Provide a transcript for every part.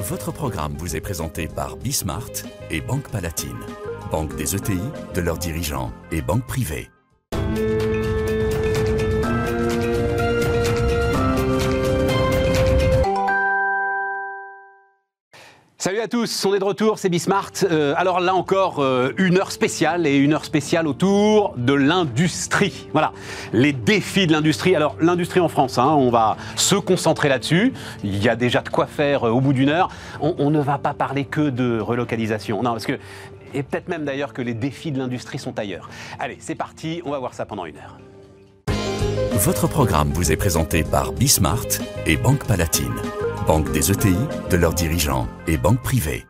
Votre programme vous est présenté par Bismart et Banque Palatine, banque des ETI, de leurs dirigeants et banque privée. Salut à tous, on est de retour, c'est Bismart. Euh, alors là encore, euh, une heure spéciale et une heure spéciale autour de l'industrie. Voilà, les défis de l'industrie. Alors l'industrie en France, hein, on va se concentrer là-dessus. Il y a déjà de quoi faire euh, au bout d'une heure. On, on ne va pas parler que de relocalisation. Non, parce que, et peut-être même d'ailleurs que les défis de l'industrie sont ailleurs. Allez, c'est parti, on va voir ça pendant une heure. Votre programme vous est présenté par Bismart et Banque Palatine, banque des ETI, de leurs dirigeants et banque privée.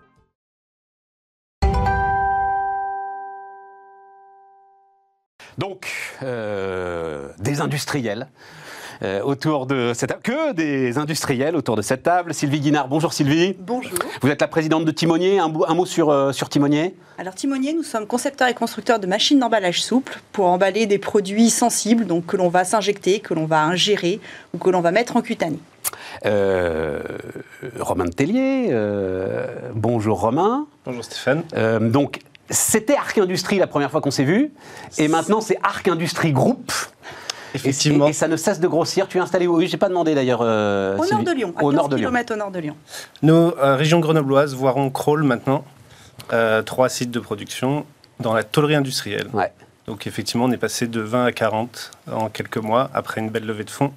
Donc, euh, des industriels. Euh, autour de cette table, que des industriels autour de cette table. Sylvie Guinard, bonjour Sylvie. Bonjour. Vous êtes la présidente de Timonier. Un, un mot sur, euh, sur Timonier Alors Timonier, nous sommes concepteurs et constructeurs de machines d'emballage souple pour emballer des produits sensibles, donc que l'on va s'injecter, que l'on va ingérer ou que l'on va mettre en cutanée. Euh, Romain de Tellier, euh, bonjour Romain. Bonjour Stéphane. Euh, donc, c'était Arc Industrie la première fois qu'on s'est vu, et maintenant c'est Arc Industrie Group. Et, Effectivement, et ça ne cesse de grossir. Tu es installé où? Oui, j'ai pas demandé d'ailleurs. euh, Au nord de Lyon, à Au 15 nord de Lyon. au nord de Lyon. nos euh, régions grenobloises voiront crawl maintenant. Euh, trois sites de production dans la tôlerie industrielle. Ouais. Donc effectivement, on est passé de 20 à 40 en quelques mois après une belle levée de fonds.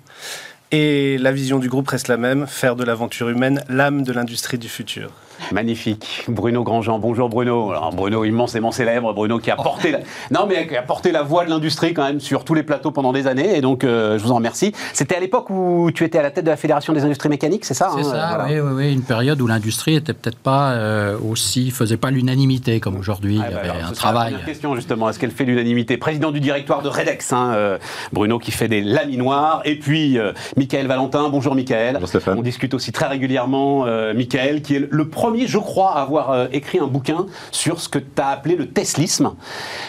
Et la vision du groupe reste la même, faire de l'aventure humaine l'âme de l'industrie du futur. Magnifique. Bruno Grandjean. Bonjour Bruno. Alors, Bruno immensément célèbre. Bruno qui a porté la... Non, mais qui a porté la voix de l'industrie quand même sur tous les plateaux pendant des années. Et donc, euh, je vous en remercie. C'était à l'époque où tu étais à la tête de la Fédération des industries mécaniques, c'est ça C'est hein, ça, voilà. oui, oui, oui, une période où l'industrie était peut-être pas euh, aussi, faisait pas l'unanimité comme aujourd'hui. Ah, Il y bah, avait alors, un la travail. première question justement, est-ce qu'elle fait l'unanimité? Président du directoire de Redex, hein, euh, Bruno qui fait des laminoirs, et puis euh, Michael Valentin. Bonjour Michael. Bonjour Stéphane. On discute aussi très régulièrement, euh, Michael, qui est le premier, je crois, à avoir euh, écrit un bouquin sur ce que tu as appelé le Teslisme.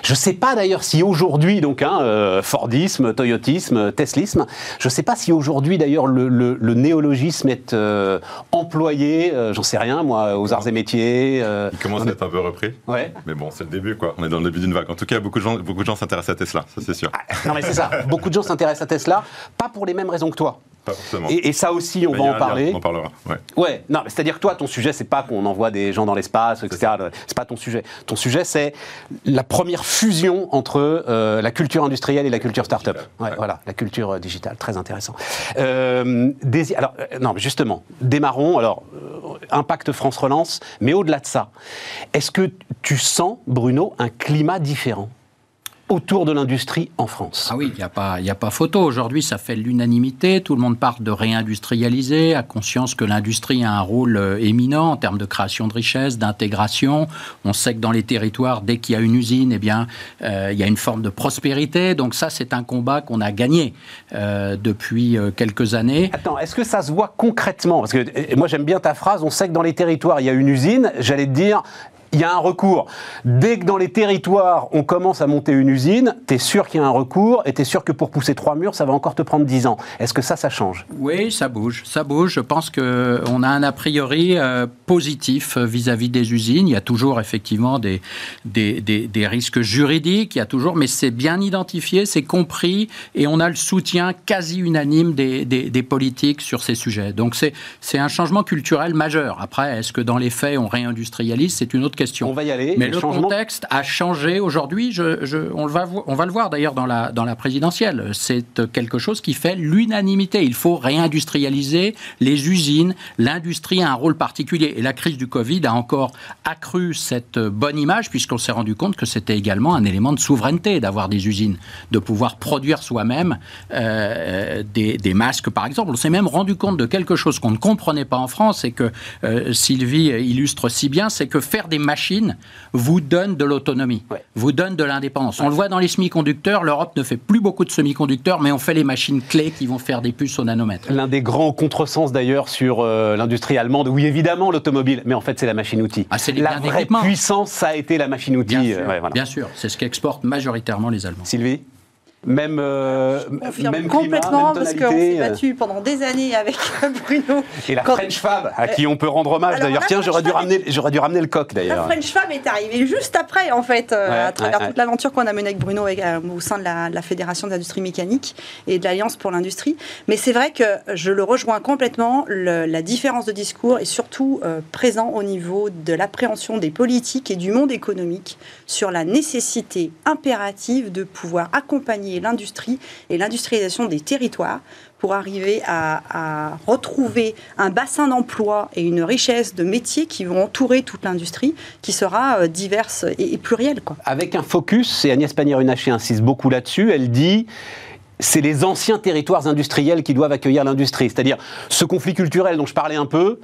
Je ne sais pas d'ailleurs si aujourd'hui, donc hein, euh, Fordisme, Toyotisme, Teslisme, je ne sais pas si aujourd'hui d'ailleurs le, le- le néologisme est euh, employé, euh, j'en sais rien moi, aux arts et métiers. euh, Il commence à être un peu repris. ouais. Mais bon, c'est le début, quoi. On est dans le début d'une vague. En tout cas, beaucoup de gens, beaucoup de gens s'intéressent à Tesla, ça c'est sûr. Non mais c'est ça. Beaucoup de gens s'intéressent à Tesla, pas pour les mêmes raisons que toi. Pas forcément. Et, et ça aussi, on Mais va en lien, parler. On en parlera. Ouais. Ouais, non, mais c'est-à-dire que toi, ton sujet, c'est pas qu'on envoie des gens dans l'espace, etc. C'est pas ton sujet. Ton sujet, c'est la première fusion entre euh, la culture industrielle et la culture start-up. Ouais, Ouais. Voilà, la culture euh, digitale, très intéressant. Euh, des- alors, non, justement, démarrons. Alors, impact France Relance, mais au-delà de ça, est-ce que tu sens, Bruno, un climat différent? Autour de l'industrie en France Ah oui, il n'y a, pas- y a pas photo. Aujourd'hui, ça fait l'unanimité. Tout le monde parle de réindustrialiser, a conscience que l'industrie a un rôle euh, éminent en termes de création de richesse, d'intégration. On sait que dans les territoires, dès qu'il y a une usine, eh bien, euh, il y a une forme de prospérité. Donc ça, c'est un combat qu'on a gagné euh, depuis quelques années. Attends, est-ce que ça se voit concrètement? Parce que moi j'aime bien ta phrase, on sait que dans les territoires il y a une usine, j'allais te dire, il y a un recours. Dès que dans les territoires on commence à monter une usine, tu es sûr qu'il y a un recours et tu es sûr que pour pousser trois murs, ça va encore te prendre 10 ans. Est-ce que ça, ça change? Oui, ça bouge, ça bouge. Je pense que on a un a priori euh, positif euh, vis-à-vis des usines. Il y a toujours effectivement des, risques juridiques, il y a toujours, mais c'est bien identifié, c'est compris, et on a le soutien quasi unanime des, des- politiques sur ces sujets. Donc c'est un changement culturel majeur. Après, est-ce que dans les faits on réindustrialise? C'est une autre question. On va y aller. Mais le contexte a changé aujourd'hui. Je, je- on, va, vo- on va le voir d'ailleurs dans la, dans la présidentielle. C'est quelque chose qui fait l'unanimité. Il faut réindustrialiser les usines. L'industrie a un rôle particulier. Et la crise du Covid a encore accru cette bonne image, puisqu'on s'est rendu compte que c'était également un élément de souveraineté d'avoir des usines, de pouvoir produire soi-même euh, des, des masques, par exemple. On s'est même rendu compte de quelque chose qu'on ne comprenait pas en France et que euh, Sylvie illustre si bien, c'est que faire des machines vous donne de l'autonomie, Ouais. vous donne de l'indépendance. On le voit dans les semi-conducteurs, l'Europe ne fait plus beaucoup de semi-conducteurs, mais on fait les machines clés qui vont faire des puces au nanomètre. L'un des grands contresens d'ailleurs sur euh, l'industrie allemande, oui évidemment l'automobile, mais en fait c'est la machine-outil. Ah, la vraie puissance, ça a été la machine-outil. Bien euh, ouais, voilà. bien sûr, c'est ce qu'exportent majoritairement les Allemands. Sylvie Même, euh, confirme même complètement climat, même parce qu'on s'est euh, battu pendant des années avec Bruno. Et la Quand- French Fab, à qui on peut rendre hommage d'ailleurs. la Tiens, j'aurais dû, ramener, j'aurais dû ramener le coq La d'ailleurs. French Fab est arrivée juste après, en fait, euh, Ouais, à travers ouais, toute ouais. l'aventure qu'on a menée avec Bruno et, euh, au sein de la, de la Fédération des industries mécaniques et de l'Alliance pour l'industrie. Mais c'est vrai que je le rejoins complètement. le- la différence de discours est surtout euh, présent au niveau de l'appréhension des politiques et du monde économique sur la nécessité impérative de pouvoir accompagner l'industrie et l'industrialisation des territoires pour arriver à, retrouver un bassin d'emploi et une richesse de métiers qui vont entourer toute l'industrie, qui sera euh, diverse et, plurielle. Avec un focus, et Agnès Pannier-Runacher insiste beaucoup là-dessus, elle dit c'est les anciens territoires industriels qui doivent accueillir l'industrie. C'est-à-dire, ce conflit culturel dont je parlais un peu,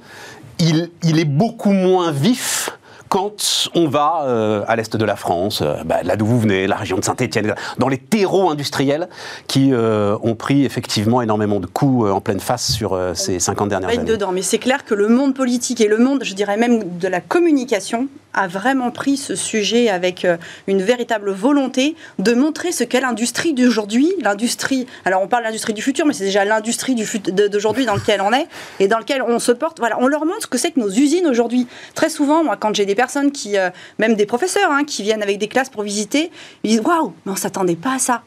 il, il est beaucoup moins vif quand on va euh, à l'est de la France, euh, bah, là d'où vous venez, la région de Saint-Étienne, dans les terreaux industriels qui euh, ont pris effectivement énormément de coups en pleine face sur ces 50 dernières années. dedans, mais c'est clair que le monde politique et le monde, je dirais même de la communication, a vraiment pris ce sujet avec une véritable volonté de montrer ce qu'est l'industrie d'aujourd'hui, l'industrie. Alors on parle de l'industrie du futur, mais c'est déjà l'industrie d'aujourd'hui dans lequel on est et dans lequel on se porte. Voilà, on leur montre ce que c'est que nos usines aujourd'hui. Très souvent, moi, quand j'ai des personnes qui, euh, même des professeurs, hein, qui viennent avec des classes pour visiter, ils disent waouh, mais on s'attendait pas à ça.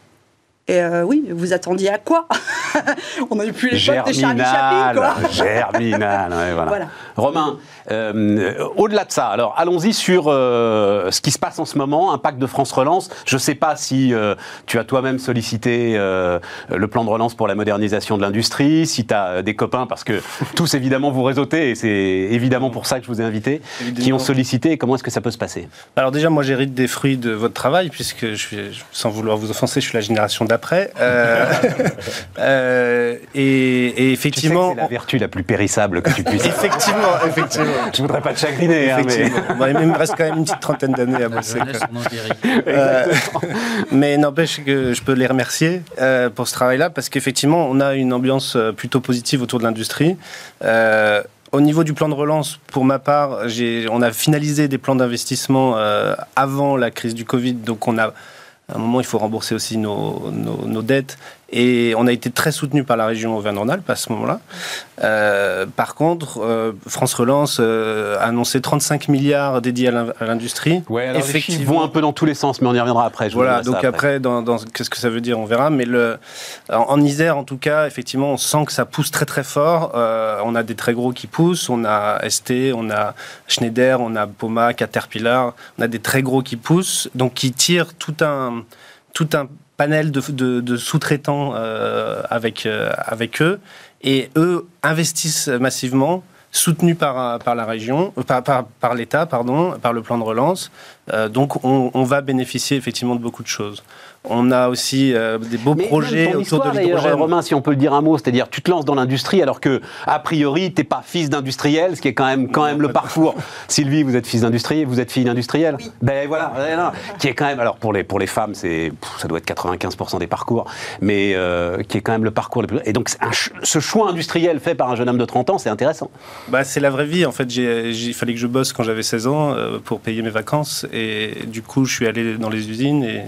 Et euh, oui, vous attendiez à quoi? On a eu plus les potes de Charlie Chaplin, Germinal, quoi. germinal, ouais, voilà. Voilà. Romain, euh, au-delà de ça, alors allons-y sur euh, ce qui se passe en ce moment, impact de France Relance. Je ne sais pas si euh, tu as toi-même sollicité euh, le plan de relance pour la modernisation de l'industrie, si tu as des copains, parce que tous évidemment vous réseautez, et c'est évidemment pour ça que je vous ai invité, qui ont sollicité, et comment est-ce que ça peut se passer? Alors déjà, moi, j'hérite des fruits de votre travail, puisque je suis, sans vouloir vous offenser, je suis la génération d'après. Euh, euh, et, et Tu sais que effectivement, c'est la vertu la plus périssable que tu puisses. effectivement, effectivement. je voudrais pas te chagriner, hein, mais... Effectivement. Bon, il me reste quand même une petite trentaine d'années à bosser. Euh, mais n'empêche que je peux les remercier euh, pour ce travail-là parce qu'effectivement, on a une ambiance plutôt positive autour de l'industrie. Euh, au niveau du plan de relance, pour ma part, j'ai- on a finalisé des plans d'investissement euh, avant la crise du Covid, donc on a à un moment, il faut rembourser aussi nos, dettes. Et on a été très soutenu par la région Auvergne-Rhône-Alpes à ce moment-là. Euh, par contre, euh, France Relance euh, a annoncé 35 milliards dédiés à l'in- à l'industrie. Ouais, alors les chiffres vont un peu dans tous les sens, mais on y reviendra après. je Voilà, donc après, dans, dans- qu'est-ce que ça veut dire, on verra. Mais le, en, en Isère, en tout cas, effectivement, on sent que ça pousse très très fort. Euh, on a des très gros qui poussent. On a ST, on a Schneider, on a Poma, Caterpillar. On a des très gros qui poussent, donc qui tirent tout un, tout un panel de, sous-traitants euh, avec, euh, avec eux. Et eux investissent massivement soutenus par, la région, euh, par l'État, pardon, par le plan de relance. Euh, donc on, on va bénéficier effectivement de beaucoup de choses. On a aussi euh, des beaux Mais projets même ton autour histoire, de l'hydrogène. Romain, si on peut le dire un mot, c'est-à-dire tu te lances dans l'industrie alors que a priori t'es pas fils d'industriel, ce qui est quand même quand même le parcours. Sylvie, vous êtes fils d'industriel, vous êtes fille d'industriel. Oui. Ben voilà, non, qui est quand même alors pour les pour les femmes c'est ça doit être 95% des parcours, mais euh, qui est quand même le parcours le plus. Et donc un ce choix industriel fait par un jeune homme de 30 ans, c'est intéressant. Bah, c'est la vraie vie. En fait, il fallait que je bosse quand j'avais 16 ans euh, pour payer mes vacances. Et du coup, je suis allé dans les usines et,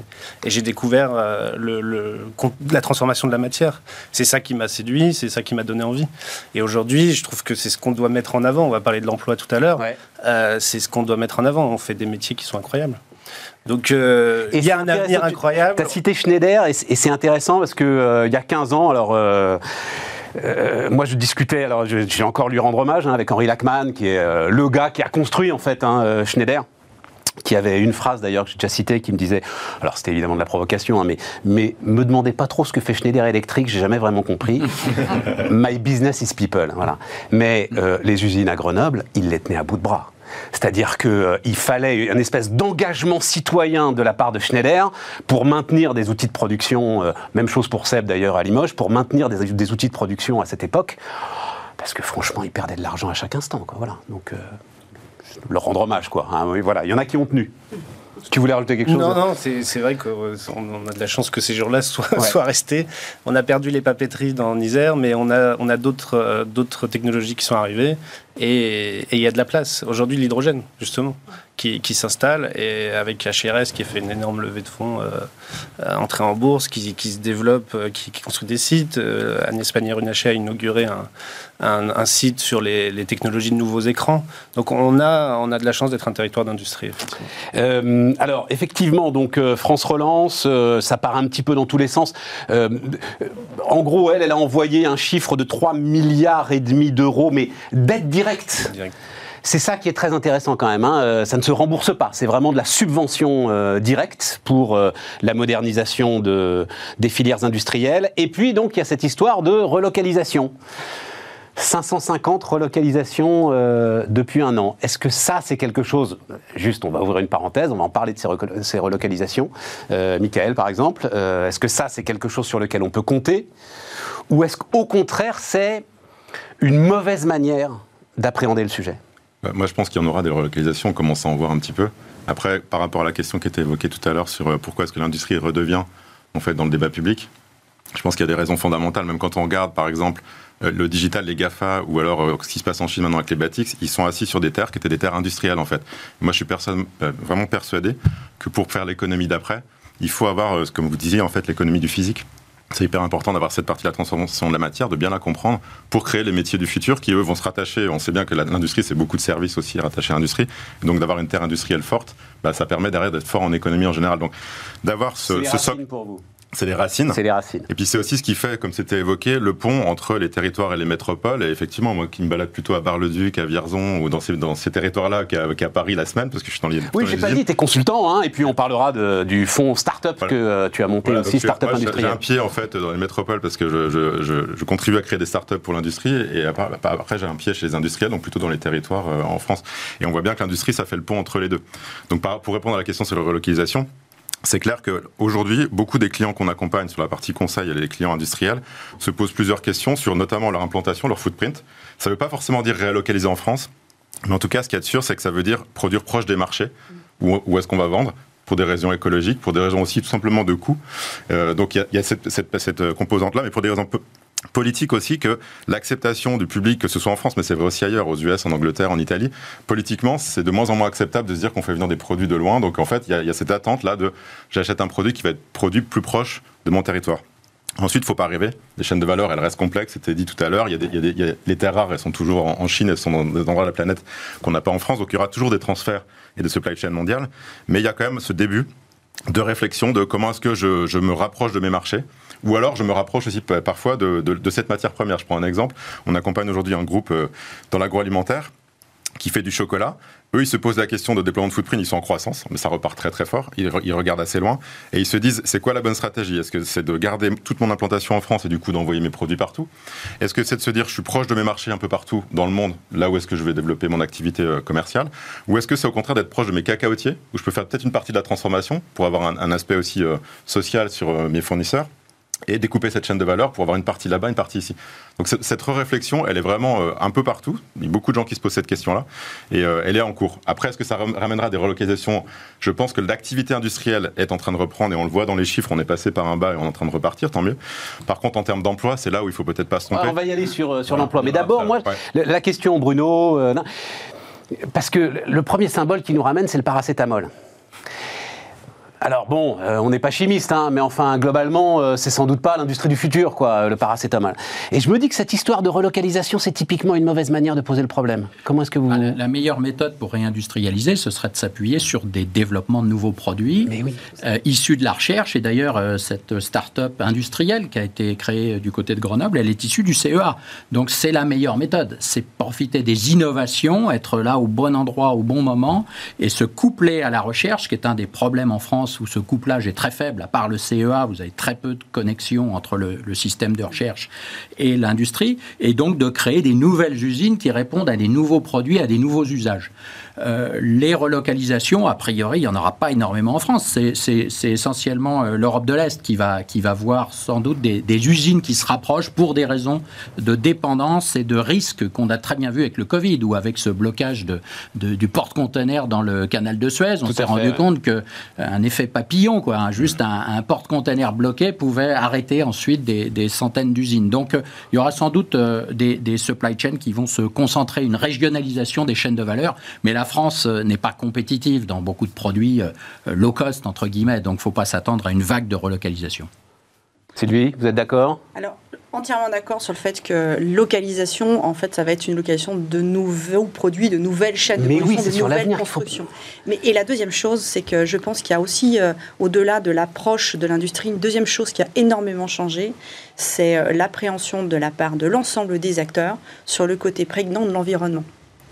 et j'ai découvert euh, le, le- con- la transformation de la matière. C'est ça qui m'a séduit, c'est ça qui m'a donné envie. Et aujourd'hui, je trouve que c'est ce qu'on doit mettre en avant. On va parler de l'emploi tout à l'heure. Ouais. Euh, c'est ce qu'on doit mettre en avant. On fait des métiers qui sont incroyables. Donc, euh, il y a un avenir incroyable. Tu as cité Schneider et c'est intéressant parce que euh, y a 15 ans, alors. euh, moi, je discutais, alors je- j'ai encore lui rendre hommage hein, avec Henri Lachman, qui est euh, le gars qui a construit en fait hein, Schneider qui avait une phrase d'ailleurs que j'ai déjà citée qui me disait, alors c'était évidemment de la provocation, hein, mais, mais me demandez pas trop ce que fait Schneider Electric, j'ai jamais vraiment compris. My business is people, voilà. Mais euh, les usines à Grenoble, ils les tenaient à bout de bras. C'est-à-dire qu'il fallait une espèce d'engagement citoyen de la part de Schneider pour maintenir des outils de production, euh, même chose pour Seb d'ailleurs à Limoges, pour maintenir des, des outils de production à cette époque, parce que franchement, ils perdaient de l'argent à chaque instant. Quoi, voilà. Donc, euh, leur rendre hommage, quoi. hein, voilà, il y en a qui ont tenu. Tu voulais rajouter quelque chose Non, non, c'est vrai qu'on on a de la chance que ces jours-là soient, Ouais. soient restés. On a perdu les papeteries dans l'Isère, mais on a, on a d'autres euh, d'autres technologies qui sont arrivées. Et il y a de la place. Aujourd'hui, l'hydrogène, justement, qui, s'installe, et avec HRS qui a fait une énorme levée de fonds, euh, entrée en bourse, qui, se développe, euh, qui, construit des sites. Euh, Agnès Pannier-Runacher a inauguré un, un, site sur les, technologies de nouveaux écrans. Donc on a, on a de la chance d'être un territoire d'industrie. Euh, alors effectivement, donc euh, France Relance, ça part un petit peu dans tous les sens. en gros, elle, elle a envoyé un chiffre de 3 milliards et demi d'euros, mais d'aide directe. C'est ça qui est très intéressant quand même. Hein. ça ne se rembourse pas. C'est vraiment de la subvention directe pour la modernisation de, des filières industrielles. Et puis donc il y a cette histoire de relocalisation. 550 relocalisations euh, depuis un an. Est-ce que ça, c'est quelque chose, juste on va ouvrir une parenthèse, on va en parler de ces, relocalisations, euh, Michael par exemple, euh, est-ce que ça, c'est quelque chose sur lequel on peut compter? Ou est-ce qu'au contraire, c'est une mauvaise manière d'appréhender le sujet bah, Moi, je pense qu'il y en aura des relocalisations, on commence à en voir un petit peu. Après, par rapport à la question qui était évoquée tout à l'heure sur pourquoi est-ce que l'industrie redevient en fait dans le débat public, je pense qu'il y a des raisons fondamentales, même quand on regarde par exemple euh, le digital, les GAFA, ou alors euh, ce qui se passe en Chine maintenant avec les Batix, ils sont assis sur des terres qui étaient des terres industrielles en fait. Moi, je suis euh, vraiment persuadé que pour faire l'économie d'après, il faut avoir, comme vous disiez, en fait, l'économie du physique. C'est hyper important d'avoir cette partie de la transformation de la matière, de bien la comprendre pour créer les métiers du futur qui, eux, vont se rattacher. On sait bien que l'industrie, c'est beaucoup de services aussi rattachés à l'industrie. Donc, d'avoir une terre industrielle forte, bah, ça permet derrière d'être fort en économie en général. Donc, d'avoir ce, ce socle. pour vous. C'est les racines. C'est les racines. Et puis c'est aussi ce qui fait, comme c'était évoqué, le pont entre les territoires et les métropoles. Et effectivement, moi qui me balade plutôt à Bar-le-Duc, à Vierzon ou dans ces, dans ces territoires-là qu'à Paris la semaine, parce que je suis dans les. Oui, j'ai pas dit, tu es consultant, hein, et puis on parlera de, du fonds start-up que euh, tu as monté aussi, start-up industriel. J'ai un pied en fait dans les métropoles parce que je, je, je, contribue à créer des start-up pour l'industrie, et après, j'ai un pied chez les industriels, donc plutôt dans les territoires euh, en France. Et on voit bien que l'industrie, ça fait le pont entre les deux. Donc pour répondre à la question sur la relocalisation, c'est clair qu'aujourd'hui, beaucoup des clients qu'on accompagne sur la partie conseil et les clients industriels se posent plusieurs questions sur notamment leur implantation, leur footprint. Ça ne veut pas forcément dire réalocaliser en France, mais en tout cas, ce qu'il y a de sûr, c'est que ça veut dire produire proche des marchés. Où, est-ce qu'on va vendre pour des raisons écologiques, pour des raisons aussi tout simplement de coût. Euh, donc il y a, cette, cette composante-là, mais pour des raisons politique aussi que l'acceptation du public, que ce soit en France, mais c'est vrai aussi ailleurs, aux US, en Angleterre, en Italie, politiquement, c'est de moins en moins acceptable de se dire qu'on fait venir des produits de loin. Donc en fait, il y, a cette attente-là de j'achète un produit qui va être produit plus proche de mon territoire. Ensuite, il ne faut pas rêver. Les chaînes de valeur, elles restent complexes. C'était dit tout à l'heure. Il, y a les terres rares, elles sont toujours en, Chine, elles sont dans des endroits de la planète qu'on n'a pas en France. Donc, il y aura toujours des transferts et des supply chains mondiales. Mais il y a quand même ce début de réflexion de comment est-ce que je, je me rapproche de mes marchés ou alors, je me rapproche aussi parfois de, cette matière première. Je prends un exemple. On accompagne aujourd'hui un groupe euh, dans l'agroalimentaire qui fait du chocolat. Eux, ils se posent la question de déploiement de footprint, ils sont en croissance, mais ça repart très très fort. Ils, regardent assez loin et ils se disent c'est quoi la bonne stratégie? Est-ce que c'est de garder toute mon implantation en France et du coup d'envoyer mes produits partout? Est-ce que c'est de se dire je suis proche de mes marchés un peu partout dans le monde, là où est-ce que je vais développer mon activité euh, commerciale? Ou est-ce que c'est au contraire d'être proche de mes cacaotiers, où je peux faire peut-être une partie de la transformation pour avoir un, aspect aussi euh, social sur mes fournisseurs? Et découper cette chaîne de valeur pour avoir une partie là-bas, une partie ici. Donc cette réflexion, elle est vraiment euh, un peu partout. Il y a beaucoup de gens qui se posent cette question-là et euh, elle est en cours. Après, est-ce que ça ramènera des relocalisations? Je pense que l'activité industrielle est en train de reprendre et on le voit dans les chiffres. On est passé par un bas et on est en train de repartir, tant mieux. Par contre, en termes d'emploi, c'est là où il faut peut-être pas se tromper. on va y aller sur, euh, sur l'emploi. Mais d'abord, moi, la question, Bruno, parce que le premier symbole qui nous ramène, c'est le paracétamol. Alors bon, euh, on n'est pas chimiste, hein, mais enfin globalement, euh, c'est sans doute pas l'industrie du futur, quoi, euh, le paracétamol. Et je me dis que cette histoire de relocalisation, c'est typiquement une mauvaise manière de poser le problème. Comment est-ce que vous... Ah, la, meilleure méthode pour réindustrialiser, ce serait de s'appuyer sur des développements de nouveaux produits issus de la recherche. Et d'ailleurs, cette start-up industrielle qui a été créée du côté de Grenoble, elle est issue du CEA. Donc c'est la meilleure méthode. C'est profiter des innovations, être là au bon endroit, au bon moment, et se coupler à la recherche, qui est un des problèmes en France où ce couplage est très faible, à part le CEA, vous avez très peu de connexion entre le, système de recherche et l'industrie, et donc de créer des nouvelles usines qui répondent à des nouveaux produits, à des nouveaux usages. Euh, les relocalisations, a priori, il n'y en aura pas énormément en France. C'est essentiellement euh, l'Europe de l'Est qui va, qui va voir sans doute des, usines qui se rapprochent pour des raisons de dépendance et de risque qu'on a très bien vu avec le Covid ou avec ce blocage de, du porte-container dans le canal de Suez. On s'est rendu compte qu'un effet effet papillon, quoi. Hein. Juste un, porte-container bloqué pouvait arrêter ensuite des, centaines d'usines. Donc, euh, il y aura sans doute euh, des, des, supply chains qui vont se concentrer, une régionalisation des chaînes de valeur. Mais la France n'est pas compétitive dans beaucoup de produits low cost, entre guillemets. Donc, il ne faut pas s'attendre à une vague de relocalisation. Sylvie, vous êtes d'accord? Alors, entièrement d'accord sur le fait que localisation, en fait, ça va être une localisation de nouveaux produits, de nouvelles chaînes de Mais oui, de nouvelles constructions. Mais, et la deuxième chose, c'est que je pense qu'il y a aussi, euh, au-delà de l'approche de l'industrie, une deuxième chose qui a énormément changé, c'est euh, l'appréhension de la part de l'ensemble des acteurs sur le côté prégnant de l'environnement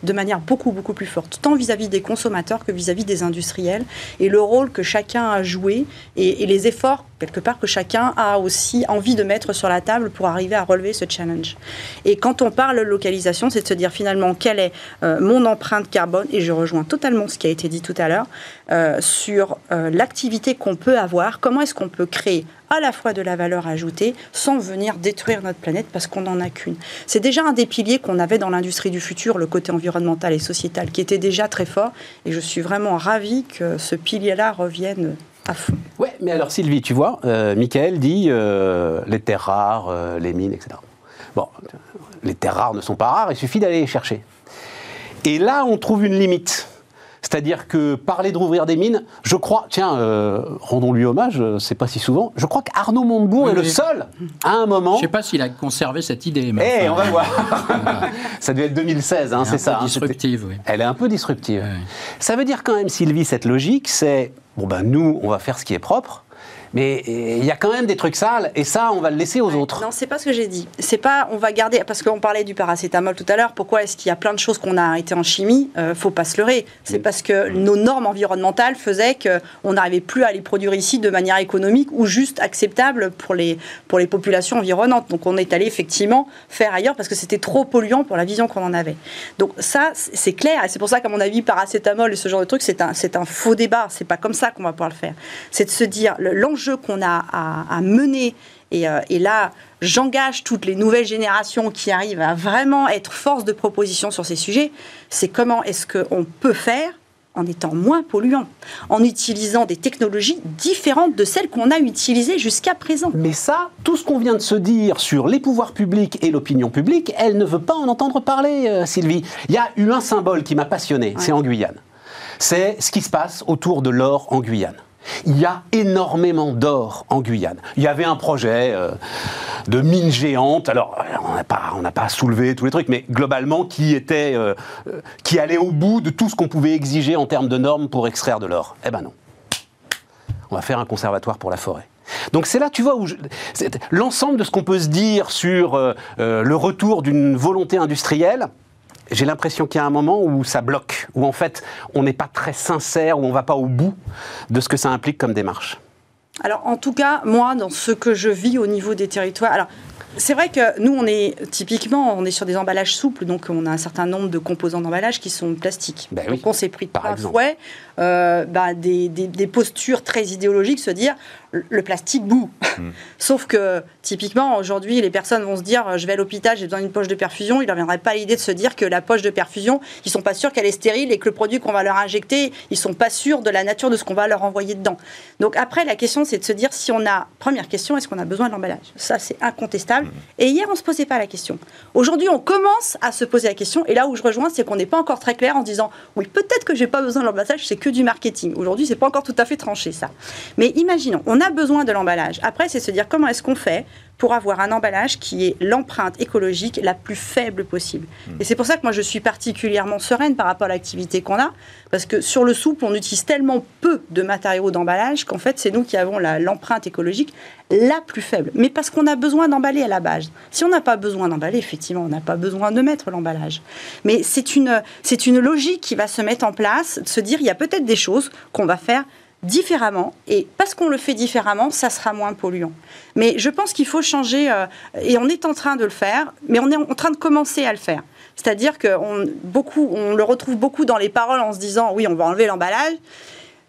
de manière beaucoup, beaucoup plus forte, tant vis-à-vis des consommateurs que vis-à-vis des industriels, et le rôle que chacun a joué et, les efforts, quelque part, que chacun a aussi envie de mettre sur la table pour arriver à relever ce challenge. Et quand on parle localisation, c'est de se dire finalement quelle est euh, mon empreinte carbone, et je rejoins totalement ce qui a été dit tout à l'heure, euh, sur euh, l'activité qu'on peut avoir, comment est-ce qu'on peut créer à la fois de la valeur ajoutée sans venir détruire notre planète parce qu'on n'en a qu'une. C'est déjà un des piliers qu'on avait dans l'industrie du futur, le côté environnemental et sociétal, qui était déjà très fort. Et je suis vraiment ravie que ce pilier-là revienne à fond. Ouais, mais alors Sylvie, tu vois, euh, Michael dit euh, les terres rares, euh, les mines, etc. Bon, les terres rares ne sont pas rares, il suffit d'aller les chercher. Et là, on trouve une limite. C'est-à-dire que parler de rouvrir des mines, je crois, tiens, euh, rendons-lui hommage, euh, c'est pas si souvent, je crois qu'Arnaud Montebourg est le seul, à un moment... Je ne sais pas s'il a conservé cette idée. Mais eh, on va voir. ça devait être 2016, hein, c'est ça. Hein, disruptive, oui. Elle est un peu disruptive. Ça veut dire quand même, Sylvie, cette logique, c'est, bon ben nous, on va faire ce qui est propre, mais euh, il y a quand même des trucs sales, et ça, on va le laisser aux autres. Non, c'est pas ce que j'ai dit. C'est pas, on va garder, parce qu'on parlait du paracétamol tout à l'heure. Pourquoi est-ce qu'il y a plein de choses qu'on a arrêtées en chimie euh, Faut pas se leurrer. C'est parce que nos normes environnementales faisaient qu'on n'arrivait plus à les produire ici de manière économique ou juste acceptable pour les pour les populations environnantes. Donc on est allé effectivement faire ailleurs parce que c'était trop polluant pour la vision qu'on en avait. Donc ça, c'est clair, et c'est pour ça qu'à mon avis, paracétamol et ce genre de trucs, c'est un c'est un faux débat. C'est pas comme ça qu'on va pouvoir le faire. C'est de se dire l'enjeu qu'on a à, mener. Euh, et, là, j'engage toutes les nouvelles générations qui arrivent à vraiment être force de proposition sur ces sujets. C'est comment est-ce qu'on peut faire en étant moins polluant, en utilisant des technologies différentes de celles qu'on a utilisées jusqu'à présent. Mais ça, tout ce qu'on vient de se dire sur les pouvoirs publics et l'opinion publique, elle ne veut pas en entendre parler, euh, Sylvie. Il y a eu un symbole qui m'a passionné, c'est en Guyane. C'est ce qui se passe autour de l'or en Guyane. Il y a énormément d'or en Guyane. Il y avait un projet euh, de mine géante. Alors, on n'a pas, pas soulevé tous les trucs, mais globalement, qui était, euh, euh, qui allait au bout de tout ce qu'on pouvait exiger en termes de normes pour extraire de l'or. Eh ben non. On va faire un conservatoire pour la forêt. Donc c'est là, tu vois, où l'ensemble de ce qu'on peut se dire sur le retour d'une volonté industrielle, j'ai l'impression qu'il y a un moment où ça bloque, où en fait on n'est pas très sincère, où on ne va pas au bout de ce que ça implique comme démarche. Alors en tout cas, moi, dans ce que je vis au niveau des territoires, alors c'est vrai que nous, on est typiquement, on est sur des emballages souples, donc on a un certain nombre de composants d'emballage qui sont plastiques. Ben donc on s'est pris de plein fouet euh, bah, des, des, postures très idéologiques, se dire le plastique boue. Mm. Sauf que typiquement aujourd'hui, les personnes vont se dire je vais à l'hôpital, j'ai besoin d'une poche de perfusion. Il ne viendrait pas l'idée de se dire que la poche de perfusion, ils sont pas sûrs qu'elle est stérile et que le produit qu'on va leur injecter, ils sont pas sûrs de la nature de ce qu'on va leur envoyer dedans. Donc après, la question c'est de se dire si on a première question, est-ce qu'on a besoin de l'emballage? Ça c'est incontestable. Mm. Et hier on se posait pas la question. Aujourd'hui on commence à se poser la question. Et là où je rejoins, c'est qu'on n'est pas encore très clair en disant oui peut-être que j'ai pas besoin de l'emballage, c'est du marketing. Aujourd'hui, c'est pas encore tout à fait tranché ça. Mais imaginons, on a besoin de l'emballage. Après, c'est se dire comment est-ce qu'on fait pour avoir un emballage qui est l'empreinte écologique la plus faible possible. Hmm. Et c'est pour ça que moi je suis particulièrement sereine par rapport à l'activité qu'on a, parce que sur le souple, on utilise tellement peu de matériaux d'emballage qu'en fait c'est nous qui avons l'empreinte écologique la plus faible. Mais parce qu'on a besoin d'emballer à la base. Si on n'a pas besoin d'emballer, effectivement, on n'a pas besoin de mettre l'emballage. Mais c'est une, c'est une logique qui va se mettre en place, de se dire il y a peut-être des choses qu'on va faire différemment. Et parce qu'on le fait différemment, ça sera moins polluant. Mais je pense qu'il faut changer, euh, et on est en train de le faire, mais on est en train de commencer à le faire. C'est-à-dire qu'on on le retrouve beaucoup dans les paroles en se disant oui, on va enlever l'emballage.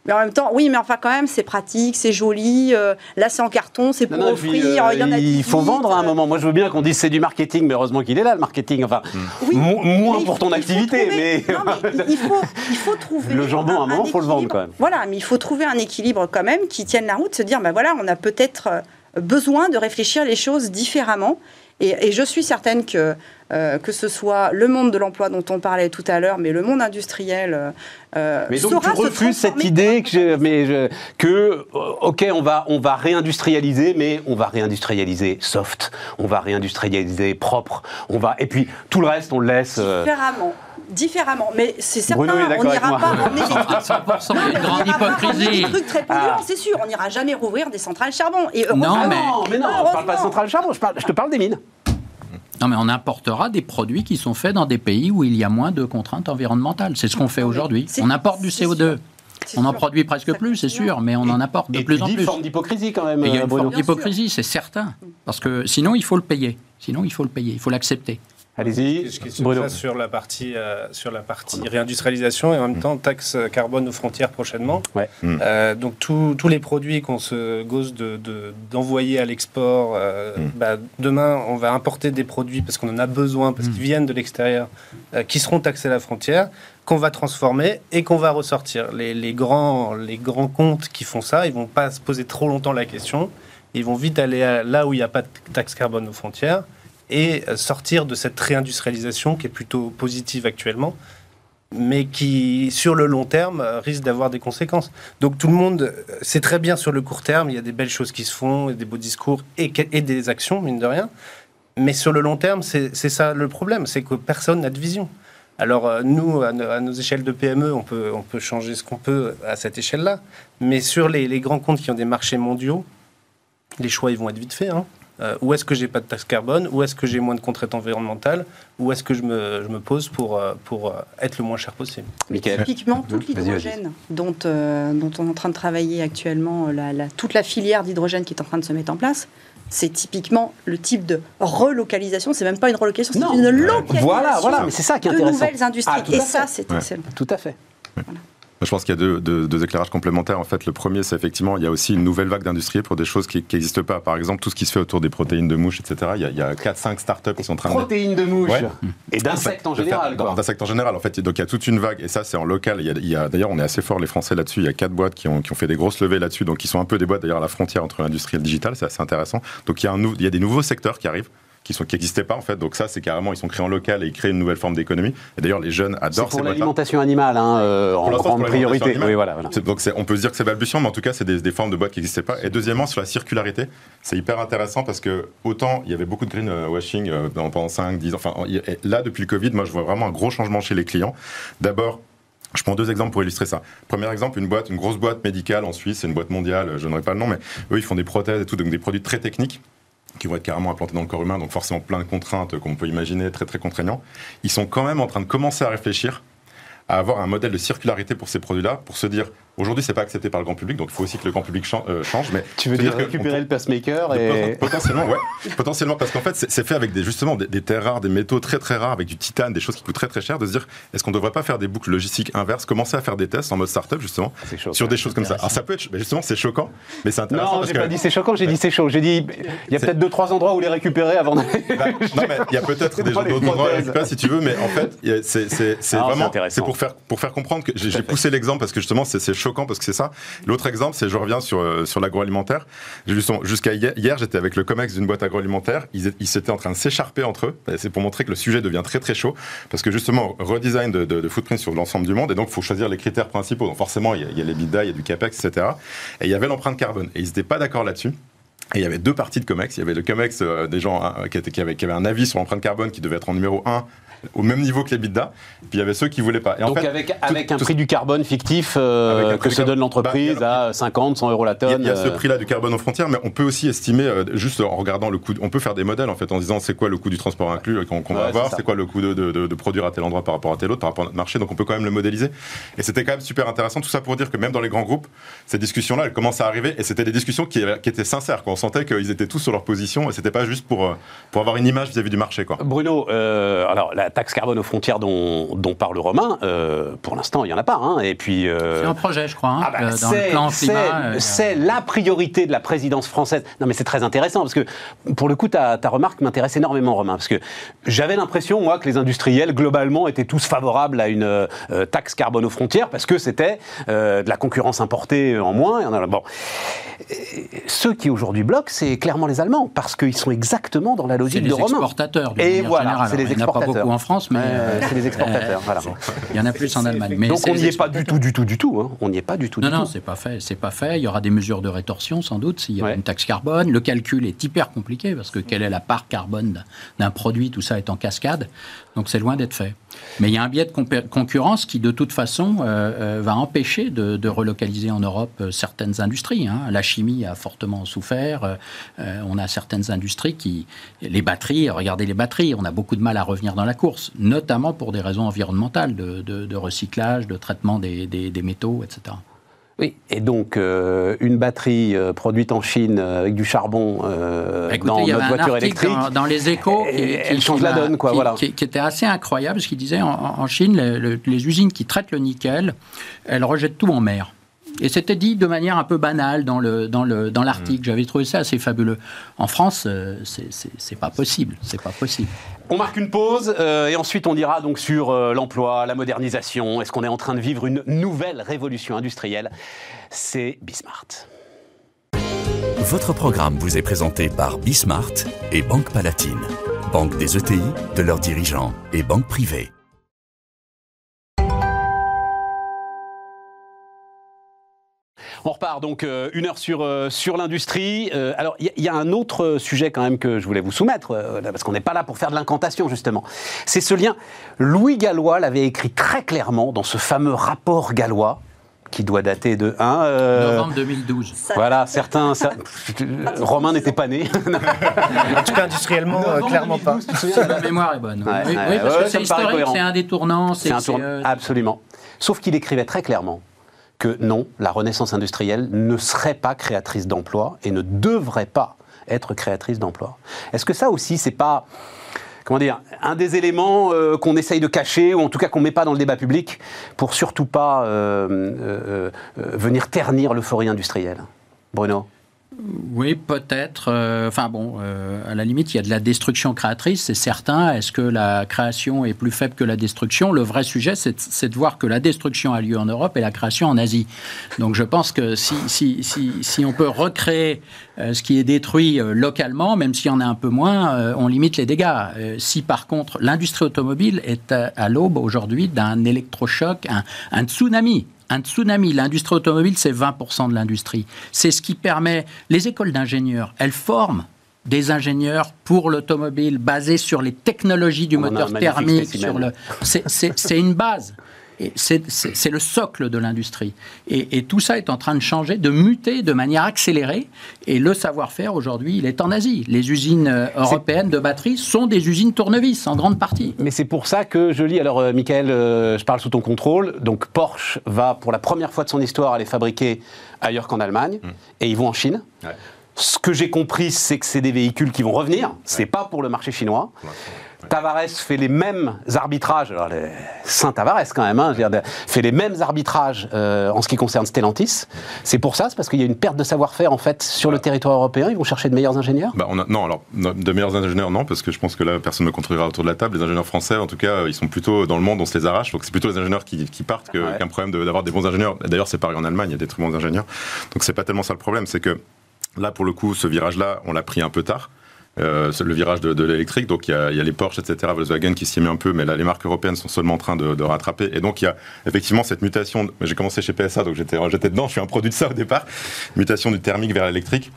Mais en même temps, oui, mais enfin quand même, c'est pratique, c'est joli. euh, là, c'est en carton, c'est pour Non, non, et puis, offrir. euh, il y en a il 18, faut vendre à un moment. Moi, je veux bien qu'on dise c'est du marketing, mais heureusement qu'il est là, le marketing. Enfin, Oui, mo- moins il pour faut- ton il activité, trouver- mais. Non, mais il- il faut, il faut trouver. Le jambon, à un moment, faut le vendre, quand même. Voilà, mais il faut trouver un équilibre quand même qui tienne la route, se dire, ben voilà, on a peut-être euh, besoin de réfléchir les choses différemment. Et, et je suis certaine que, euh, que ce soit le monde de l'emploi dont on parlait tout à l'heure, mais le monde industriel euh, euh, Mais donc tu saura refuses cette idée que, je- mais je- que euh, ok on va on va réindustrialiser mais on va réindustrialiser soft, on va réindustrialiser propre, on va et puis tout le reste on le laisse. euh, différemment. Différemment, mais c'est certain, on n'ira pas emmener des trucs. 100%, il y a une Non, mais on grande n'ira pas emmener hypocrisie. Des trucs très polluants, Ah. c'est sûr. On n'ira jamais rouvrir des centrales charbon. Et Non, mais- non mais non, je parle pas de Heureusement. centrale charbon, je, parle- je te parle des mines. Non, mais on importera des produits qui sont faits dans des pays où il y a moins de contraintes environnementales. C'est ce qu'on fait aujourd'hui. On importe du c'est CO2. sûr. C'est On en produit presque plus, c'est sûr, mais on en apporte de et plus tu en dis plus. forme d'hypocrisie quand même. Il y a une forme d'hypocrisie, c'est certain. Parce que sinon, il faut le payer. Sinon, il faut le payer. Il faut l'accepter. Allez-y, Bruno. ça sur la partie euh, sur la partie réindustrialisation et en même temps taxe carbone aux frontières prochainement? Ouais. Mm. Euh, donc tous tous les produits qu'on se gosse de de- d'envoyer à l'export, euh, Mm. bah, demain on va importer des produits parce qu'on en a besoin parce qu'ils viennent de l'extérieur, euh, qui seront taxés à la frontière, qu'on va transformer et qu'on va ressortir. Les, les grands les grands comptes qui font ça, ils vont pas se poser trop longtemps la question. Ils vont vite aller à- là où il n'y a pas de taxe carbone aux frontières et euh, sortir de cette réindustrialisation qui est plutôt positive actuellement, mais qui, sur le long terme, euh, risque d'avoir des conséquences. Donc tout le monde, euh, c'est très bien sur le court terme, il y a des belles choses qui se font, des beaux discours et, des actions, mine de rien. Mais sur le long terme, c'est ça le problème, c'est que personne n'a de vision. Alors nous, à, no- à nos échelles de PME, on peut, changer ce qu'on peut à cette échelle-là, mais sur les, les grands comptes qui ont des marchés mondiaux, les choix ils vont être vite faits. hein. Euh, où est-ce que j'ai pas de taxe carbone? Où est-ce que j'ai moins de contraintes environnementales? Où est-ce que je me, je me pose pour, euh, pour euh, être le moins cher possible? Michael. Typiquement, tout Vas-y, vas-y. l'hydrogène dont, euh, dont on est en train de travailler actuellement, la- la- toute la filière d'hydrogène qui est en train de se mettre en place, c'est typiquement le type de relocalisation. C'est même pas une relocalisation, c'est une localisation Voilà, voilà, mais c'est ça qui est de intéressant. nouvelles industries. Ah, Et ça, c'est Ouais. excellent. Tout à fait. Je pense qu'il y a deux, deux- deux éclairages complémentaires. En fait, le premier, c'est effectivement, il y a aussi une nouvelle vague d'industrie pour des choses qui n'existent pas. Par exemple, tout ce qui se fait autour des protéines de mouches, etc. Il y a, il y a 4-5 startups qui sont en train de... Protéines de mouche Ouais. et d'insectes en général. quoi. D'insectes en général, en fait. Donc il y a toute une vague, et ça c'est en local. Il y a, il y a- d'ailleurs, on est assez fort les Français là-dessus. Il y a quatre boîtes qui ont, qui ont fait des grosses levées là-dessus, donc qui sont un peu des boîtes d'ailleurs à la frontière entre l'industrie et le digital. C'est assez intéressant. Donc il y a, un nou- il y a des nouveaux secteurs qui arrivent qui n'existaient pas en fait donc ça c'est carrément ils sont créés en local et ils créent une nouvelle forme d'économie et d'ailleurs les jeunes adorent ces pour boîtes l'alimentation animale, hein, euh, en grande priorité. Oui, voilà, Donc on peut se dire que c'est balbutiant, mais en tout cas, c'est des, des formes de boîtes qui n'existaient pas. Et deuxièmement, sur la circularité, c'est hyper intéressant parce que autant il y avait beaucoup de greenwashing euh, pendant 5, 10 ans. Enfin, là, depuis le Covid, moi, je vois vraiment un gros changement chez les clients. D'abord, je prends deux exemples pour illustrer ça. Premier exemple, une boîte, une grosse boîte médicale en Suisse, c'est une boîte mondiale, je n'aurai pas le nom, mais eux, ils font des prothèses et tout, donc des produits très techniques qui vont être carrément implantés dans le corps humain, donc forcément plein de contraintes qu'on peut imaginer, très très contraignants. Ils sont quand même en train de commencer à réfléchir à avoir un modèle de circularité pour ces produits-là, pour se dire, aujourd'hui, c'est pas accepté par le grand public, donc il faut aussi que le grand public euh, change. Mais Tu veux dire récupérer le pacemaker et... Potentiellement, ouais. Potentiellement, parce qu'en fait, c'est fait avec des, justement des, des terres rares, des métaux très très rares, avec du titane, des choses qui coûtent très très cher, de se dire, est-ce qu'on ne devrait pas faire des boucles logistiques inverses, commencer à faire des tests en mode startup, justement, chaud. sur des choses comme ça. Alors ça peut être, mais justement, c'est choquant, mais c'est intéressant. Non, j'ai que- pas dit c'est choquant, j'ai dit c'est chaud. J'ai dit il y a peut-être deux trois endroits où les récupérer avant d'aller. Bah, non, mais il y a peut-être des d'autres endroits à récupérer si tu veux, mais en fait, c'est vraiment intéressant. c'est pour faire pour faire comprendre que j'ai poussé l'exemple parce que justement c'est c'est choquant parce que c'est ça. L'autre exemple, c'est je reviens sur euh, sur l'agroalimentaire. Jusqu'à hier, j'étais avec le comex d'une boîte agroalimentaire. Ils, ils étaient en train de s'écharper entre eux. C'est pour montrer que le sujet devient très très chaud parce que justement redesign de, footprint sur l'ensemble du monde et donc faut choisir les critères principaux. Donc forcément, il y a, les bidas, il y a du capex, etc. Et il y avait l'empreinte carbone et ils n'étaient pas d'accord là-dessus. Et il y avait deux parties de COMEX. Il y avait le COMEX euh, des gens hein, qui, étaient- avaient, qui avaient un avis sur l'empreinte carbone qui devait être en numéro 1 au même niveau que les bidas. Puis il y avait ceux qui voulaient pas. Et en Donc fait, avec, tout- avec un tout- prix du carbone fictif euh, que se donne l'entreprise Bah, à 50, 100 euros la tonne. il y a ce euh, prix-là du carbone aux frontières, mais on peut aussi estimer, euh, juste en regardant le coût, on peut faire des modèles en fait, en disant c'est quoi le coût du transport inclus qu'on va avoir, c'est quoi le coût de, de- de- de produire à tel endroit par rapport à tel autre, par rapport à notre marché, donc on peut quand même le modéliser. Et c'était quand même super intéressant, tout ça pour dire que même dans les grands groupes, ces discussions-là, elles commencent à arriver, et c'était des discussions qui, qui étaient sincères, quoi. on sentait qu'ils étaient tous sur leur position, et c'était pas juste pour, pour avoir une image vis-à-vis du marché. Quoi. Bruno, euh, alors la, la taxe carbone aux frontières dont, dont parle Romain, euh, pour l'instant, il n'y en a pas. Hein. Et puis, euh, c'est un projet, je crois, hein, ah bah, dans le plan climat. C'est la priorité de la présidence française. Non, mais c'est très intéressant, parce que, pour le coup, ta, ta remarque m'intéresse énormément, Romain, parce que j'avais l'impression, moi, que les industriels, globalement, étaient tous favorables à une taxe carbone aux frontières, parce que c'était de la concurrence importée en moins. Et bon. Ceux qui aujourd'hui bloquent, c'est clairement les Allemands, parce qu'ils sont exactement dans la logique de Romain. exportateurs. Et voilà, c'est les exportateurs. En France, mais c'est les exportateurs. voilà. Il y en a plus en Allemagne. Mais Donc on n'y est pas du tout, du tout, du tout. Hein. On n'y est pas du tout. Non, du non, c'est pas fait. C'est pas fait. Il y aura des mesures de rétorsion sans doute s'il y a une taxe carbone. Le calcul est hyper compliqué parce que quelle est la part carbone d'un produit Tout ça est en cascade. Donc c'est loin d'être fait. Mais il y a un biais de concurrence qui, de toute façon, euh, euh, va empêcher de, relocaliser en Europe euh, certaines industries. Hein. La chimie a fortement souffert. on a certaines industries qui... Les batteries, regardez les batteries, on a beaucoup de mal à revenir dans la course, notamment pour des raisons environnementales, de, recyclage, de traitement des métaux, etc. Oui, et donc euh, une batterie euh, produite en Chine euh, avec du charbon dans notre voiture électrique. Dans, les échos, qui, elle change la donne, quoi. voilà. Qui, était assez incroyable, ce qu'il disait en, Chine, les, usines qui traitent le nickel, elles rejettent tout en mer. Et c'était dit de manière un peu banale dans le dans le dans l'article. Mm. J'avais trouvé ça assez fabuleux. En France, euh, c'est pas possible. C'est pas possible. On marque une pause euh, et ensuite on ira donc sur euh, l'emploi, la modernisation. Est-ce qu'on est en train de vivre une nouvelle révolution industrielle? C'est Bismart. Votre programme vous est présenté par Bismart et Banque Palatine, banque des ETI, de leurs dirigeants et banque privée. On repart donc euh, une heure sur, euh, sur l'industrie. Euh, alors, il y, a un autre sujet quand même que je voulais vous soumettre, parce qu'on n'est pas là pour faire de l'incantation, justement. C'est ce lien. Louis Gallois l'avait écrit très clairement dans ce fameux rapport gallois qui doit dater de 1 novembre 2012. Voilà, certains. Romain n'était pas né. en tout cas, industriellement, clairement pas. La mémoire est bonne. oui, parce que c'est historique, c'est un détournant. C'est un tournant. Absolument. Sauf qu'il écrivait très clairement que non, la renaissance industrielle ne serait pas créatrice d'emplois et ne devrait pas être créatrice d'emplois. Est-ce que ça aussi, c'est pas comment dire, un des éléments euh, qu'on essaye de cacher, ou en tout cas qu'on ne met pas dans le débat public, pour surtout pas euh, euh, venir ternir l'euphorie industrielle? Bruno? Oui, peut-être. Euh, enfin bon, euh, à la limite, il y a de la destruction créatrice, c'est certain. Est-ce que la création est plus faible que la destruction? Le vrai sujet, c'est de voir que la destruction a lieu en Europe et la création en Asie. Donc je pense que si, si, si, si on peut recréer euh, ce qui est détruit localement, même s'il y en a un peu moins, on limite les dégâts. si par contre l'industrie automobile est à, l'aube aujourd'hui d'un électrochoc, un, un tsunami, un tsunami. L'industrie automobile, c'est 20% de l'industrie. C'est ce qui permet. Les écoles d'ingénieurs, elles forment des ingénieurs pour l'automobile basés sur les technologies du moteur thermique. Sur le... C'est une base. C'est le socle de l'industrie. Et, tout ça est en train de changer, de muter de manière accélérée. Et le savoir-faire, aujourd'hui, il est en Asie. Les usines euh, européennes de batteries sont des usines tournevis, en grande partie. Mais c'est pour ça que je lis, alors euh, Michael, euh, je parle sous ton contrôle, donc Porsche va pour la première fois de son histoire aller fabriquer ailleurs qu'en Allemagne, mmh. et ils vont en Chine. Ce que j'ai compris, c'est que c'est des véhicules qui vont revenir, c'est pas pour le marché chinois. Tavares fait les mêmes arbitrages, alors les... Saint Tavares quand même, hein, fait les mêmes arbitrages euh, en ce qui concerne Stellantis. C'est pour ça, c'est parce qu'il y a une perte de savoir-faire en fait sur le territoire européen. Ils vont chercher de meilleurs ingénieurs? Bah, on a, non, alors de meilleurs ingénieurs non, parce que je pense que là personne ne me contredira autour de la table. Les ingénieurs français, en tout cas, ils sont plutôt dans le monde, on se les arrache. Donc c'est plutôt les ingénieurs qui, partent qu'un problème d'avoir des bons ingénieurs. D'ailleurs, c'est pareil en Allemagne, il y a des très bons ingénieurs. Donc c'est pas tellement ça le problème, c'est que là pour le coup, ce virage-là, on l'a pris un peu tard. Euh, le virage de, l'électrique. Donc il y, a, les Porsche, etc., Volkswagen qui s'y met un peu, mais là les marques européennes sont seulement en train de, rattraper. Et donc il y a effectivement cette mutation. J'ai commencé chez PSA, donc j'étais dedans. Je suis un produit de ça au départ. Mutation du thermique vers l'électrique.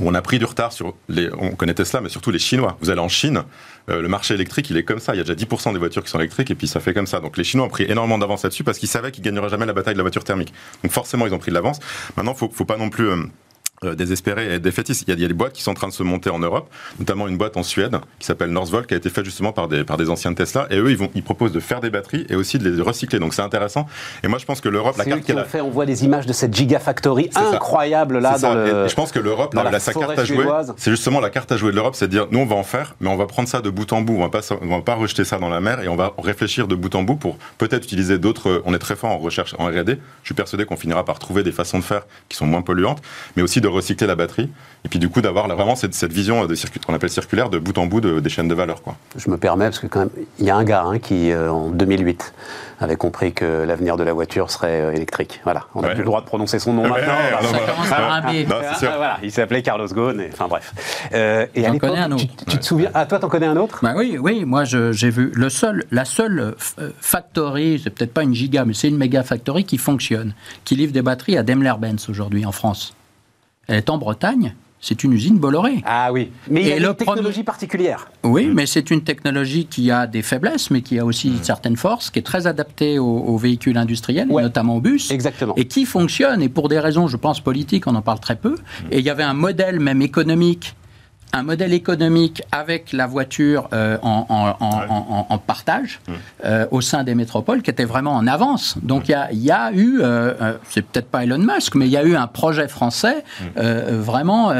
On a pris du retard sur les. On connaît Tesla, mais surtout les Chinois. Vous allez en Chine, euh, le marché électrique, il est comme ça. Il y a déjà 10% des voitures qui sont électriques, et puis ça fait comme ça. Donc les Chinois ont pris énormément d'avance là-dessus parce qu'ils savaient qu'ils gagneraient jamais la bataille de la voiture thermique. Donc forcément, ils ont pris de l'avance. Maintenant, faut, faut pas non plus. Euh, désespérés et défaitistes. Il y, a, il y, a, des boîtes qui sont en train de se monter en Europe, notamment une boîte en Suède qui s'appelle Northvolt, qui a été faite justement par des, par des anciens de Tesla. Et eux, ils, vont, ils proposent de faire des batteries et aussi de les recycler. Donc c'est intéressant. Et moi, je pense que l'Europe, la carte qu'elle a fait, on voit des images de cette gigafactory incroyable là dans le. Et je pense que l'Europe, la, la, sa carte à jouer, c'est justement la carte à jouer de l'Europe, c'est de dire nous on va en faire, mais on va prendre ça de bout en bout. On va pas, on va pas rejeter ça dans la mer et on va réfléchir de bout en bout pour peut-être utiliser d'autres. On est très fort en recherche, en R&D. Je suis persuadé qu'on finira par trouver des façons de faire qui sont moins polluantes, mais aussi de recycler la batterie et puis du coup d'avoir vraiment cette, cette, vision de circuit qu'on appelle circulaire de bout en bout de, des chaînes de valeur. Quoi. Je me permets parce que quand même, il y a un gars hein, qui euh, en 2008 avait compris que l'avenir de la voiture serait euh, électrique. Voilà, on n'a ouais. plus le droit de prononcer son nom ouais, maintenant. Ouais, ça commence par un B. Non, ah, voilà, il s'appait Carlos Ghosn. Et, enfin bref. Euh, et à l'époque, tu, tu te souviens? Ah, toi, t'en connais un autre? Bah, Oui, oui. Moi, j'ai vu le seul, la seule factory, c'est peut-être pas une giga, mais c'est une méga factory qui fonctionne, qui livre des batteries à Daimler-Benz aujourd'hui en France. Elle est en Bretagne. C'est une usine Bolloré. Ah oui, mais il y a une technologie particulière. Oui, mais c'est une technologie qui a des faiblesses, mais qui a aussi mmh. certaines forces, qui est très adaptée aux, aux véhicules industriels, ouais. notamment aux bus. Exactement. Et qui fonctionne, et pour des raisons, je pense, politiques, on en parle très peu. Mmh. Et il y avait un modèle même économique un modèle économique avec la voiture euh, en, en, ouais. en, en, partage euh, au sein des métropoles qui était vraiment en avance. Donc il y, y, a eu, euh, c'est peut-être pas Elon Musk, mais il y a eu un projet français vraiment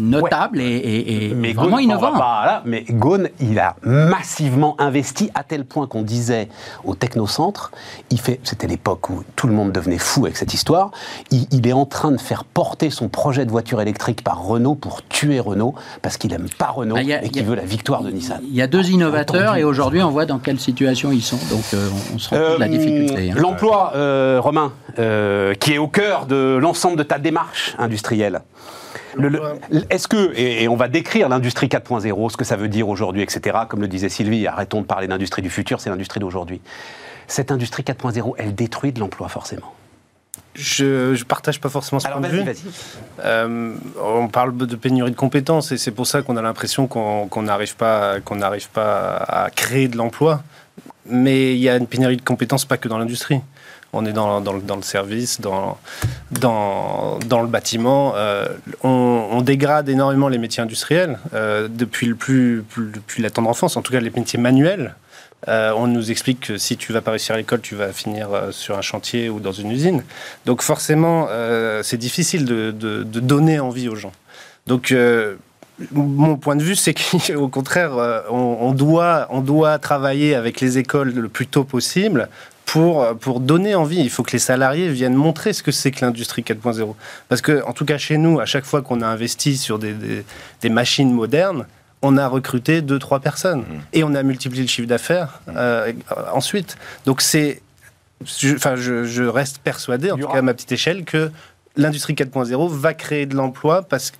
notable et, et, et mais vraiment innovant. Pas, là, mais Ghosn, il a massivement investi à tel point qu'on disait au technocentre, il fait, c'était l'époque où tout le monde devenait fou avec cette histoire, il, il est en train de faire porter son projet de voiture électrique par Renault pour tuer Renault parce qu'il n'aime pas Renault ah, a, et qu'il veut la victoire de Nissan. Il y a deux innovateurs et aujourd'hui on voit dans quelle situation ils sont. Donc euh, on se rend compte euh, de la difficulté. Hein. L'emploi, euh, Romain, qui est au cœur de l'ensemble de ta démarche industrielle. Est-ce que, et, et, on va décrire l'industrie 4.0, ce que ça veut dire aujourd'hui, etc., comme le disait Sylvie, arrêtons de parler d'industrie du futur, c'est l'industrie d'aujourd'hui. Cette industrie 4.0, elle détruit de l'emploi forcément je ne partage pas forcément ce Alors, point de vue. Euh, on parle de pénurie de compétences et c'est pour ça qu'on a l'impression qu'on n'arrive pas, qu'on n'arrive pas à créer de l'emploi. Mais il y a une pénurie de compétences pas que dans l'industrie. On est dans, le service, dans, le bâtiment. Euh, on, dégrade énormément les métiers industriels euh, depuis, plus, la tendre enfance, en tout cas les métiers manuels. Euh, on nous explique que si tu vas pas réussir à l'école, tu vas finir sur un chantier ou dans une usine. Donc forcément, c'est difficile de, donner envie aux gens. Donc mon point de vue, c'est qu'au contraire, on doit travailler avec les écoles le plus tôt possible pour, pour donner envie. Il faut que les salariés viennent montrer ce que c'est que l'industrie 4.0. Parce que, en tout cas, chez nous, à chaque fois qu'on a investi sur des, des, des machines modernes, on a recruté deux, trois personnes. Mmh. Et on a multiplié le chiffre d'affaires euh, ensuite. Donc c'est. Enfin, je, je, reste persuadé, en tout cas à ma petite échelle, que l'industrie 4.0 va créer de l'emploi parce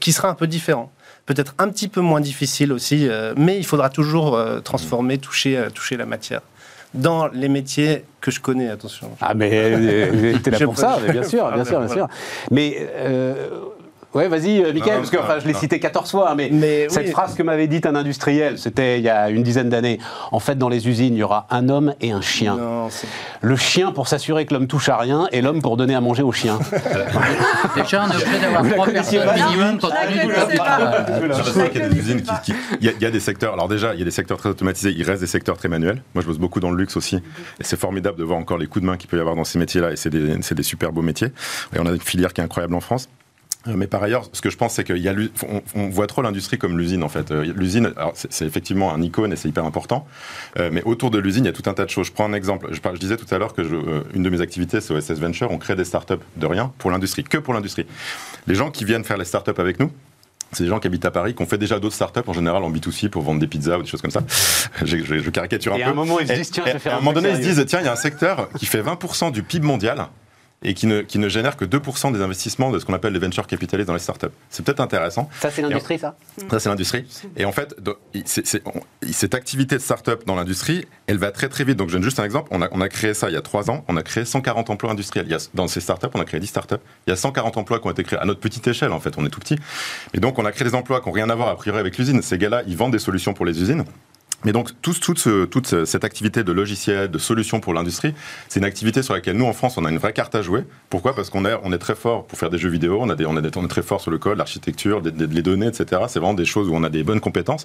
qui sera un peu différent. Peut-être un petit peu moins difficile aussi, euh, mais il faudra toujours euh, transformer, toucher, euh, toucher la matière dans les métiers que je connais, attention. Ah, mais euh, t'es là pour ça, bien sûr, bien sûr, bien sûr. Mais euh, oui, vas-y, euh, Michael, parce que enfin, je l'ai cité 14 fois, hein, mais, mais, cette oui. phrase que m'avait dite un industriel, c'était il y a une dizaine d'années. En fait, dans les usines, il y aura un homme et un chien. Non, le chien pour s'assurer que l'homme touche à rien et l'homme pour donner à manger au chien. Déjà, on est obligé d'avoir trois personnes minimum quand Il y a des secteurs, alors déjà, il y a des secteurs très automatisés, il reste des secteurs très manuels. Moi, je bosse beaucoup dans le luxe aussi, et c'est formidable de voir encore les coups de main qu'il peut y avoir dans ces métiers-là, et c'est des, des super beaux métiers. Et on a une filière qui est incroyable en France. Mais par ailleurs, ce que je pense, c'est qu'il y a, on, voit trop l'industrie comme l'usine en fait. L'usine, c'est effectivement un icône et c'est hyper important. Euh, mais autour de l'usine, il y a tout un tas de choses. Je prends un exemple. Je, je disais tout à l'heure que je, euh, une de mes activités, c'est OSS Venture. On crée des startups de rien pour l'industrie, que pour l'industrie. Les gens qui viennent faire les startups avec nous, c'est des gens qui habitent à Paris, qui ont fait déjà d'autres startups, en général en B2C, pour vendre des pizzas ou des choses comme ça. je, je, je caricature un et peu. À un moment, ils se disent, tiens, je vais faire À un moment donné, ils se disent, tiens, il y a un secteur qui fait 20% du PIB mondial et qui ne, qui ne génère que 2% des investissements de ce qu'on appelle les venture capitalistes dans les startups. C'est peut-être intéressant. Ça, c'est l'industrie, ça Ça, c'est l'industrie. Et en fait, on, cette activité de startup dans l'industrie, elle va très très vite. Donc, je donne juste un exemple. On a, on a créé ça il y a 3 ans. On a créé 140 emplois industriels. Il y a, dans ces startups, on a créé 10 startups. Il y a 140 emplois qui ont été créés à notre petite échelle, en fait. On est tout petit. Et donc, on a créé des emplois qui n'ont rien à voir, a priori, avec l'usine. Ces gars-là, ils vendent des solutions pour les usines. Mais donc, tout, ce- toute ce- cette activité de logiciel, de solutions pour l'industrie, c'est une activité sur laquelle nous, en France, on a une vraie carte à jouer. Pourquoi? Parce qu'on est, on est très fort pour faire des jeux vidéo, on, a des, on, a des, on est très fort sur le code, l'architecture, les données, etc. C'est vraiment des choses où on a des bonnes compétences.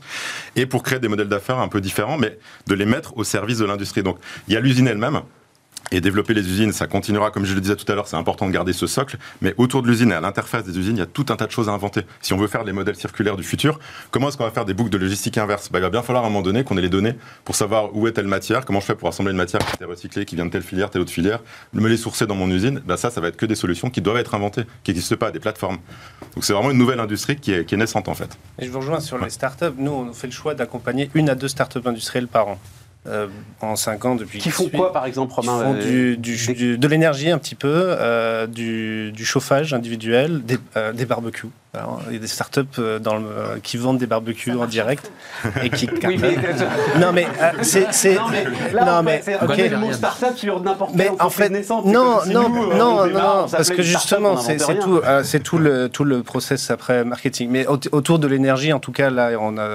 Et pour créer des modèles d'affaires un peu différents, mais de les mettre au service de l'industrie. Donc, il y a l'usine elle-même. Et développer les usines, ça continuera, comme je le disais tout à l'heure, c'est important de garder ce socle. Mais autour de l'usine et à l'interface des usines, il y a tout un tas de choses à inventer. Si on veut faire les modèles circulaires du futur, comment est-ce qu'on va faire des boucles de logistique inverse? Bah, Il va bien falloir à un moment donné qu'on ait les données pour savoir où est telle matière, comment je fais pour assembler une matière qui est recyclée, qui vient de telle filière, telle autre filière, me les sourcer dans mon usine. Bah, ça, ça va être que des solutions qui doivent être inventées, qui n'existent pas, des plateformes. Donc c'est vraiment une nouvelle industrie qui est, qui est naissante en fait. Et je vous rejoins sur les startups. Nous, on fait le choix d'accompagner une à deux startups industrielles par an. Euh, en 5 ans depuis. Qui font quoi, par exemple, Ils Romain font euh, du, du- du- de l'énergie un petit peu, euh, du, du chauffage individuel, des, euh, des barbecues. Alors, il y a des startups euh, dans le, euh, qui vendent des barbecues en direct et qui Oui, mais, Non mais euh, c'est c'est non, mais là, non on mais ok. on connaît le mot start-up sur n'importe Mais quelle en fait, non, non, nous, non, on non, parce que justement, c'est tout, euh, c'est tout le tout le process après marketing. Mais au- autour de l'énergie, en tout cas, là, on a,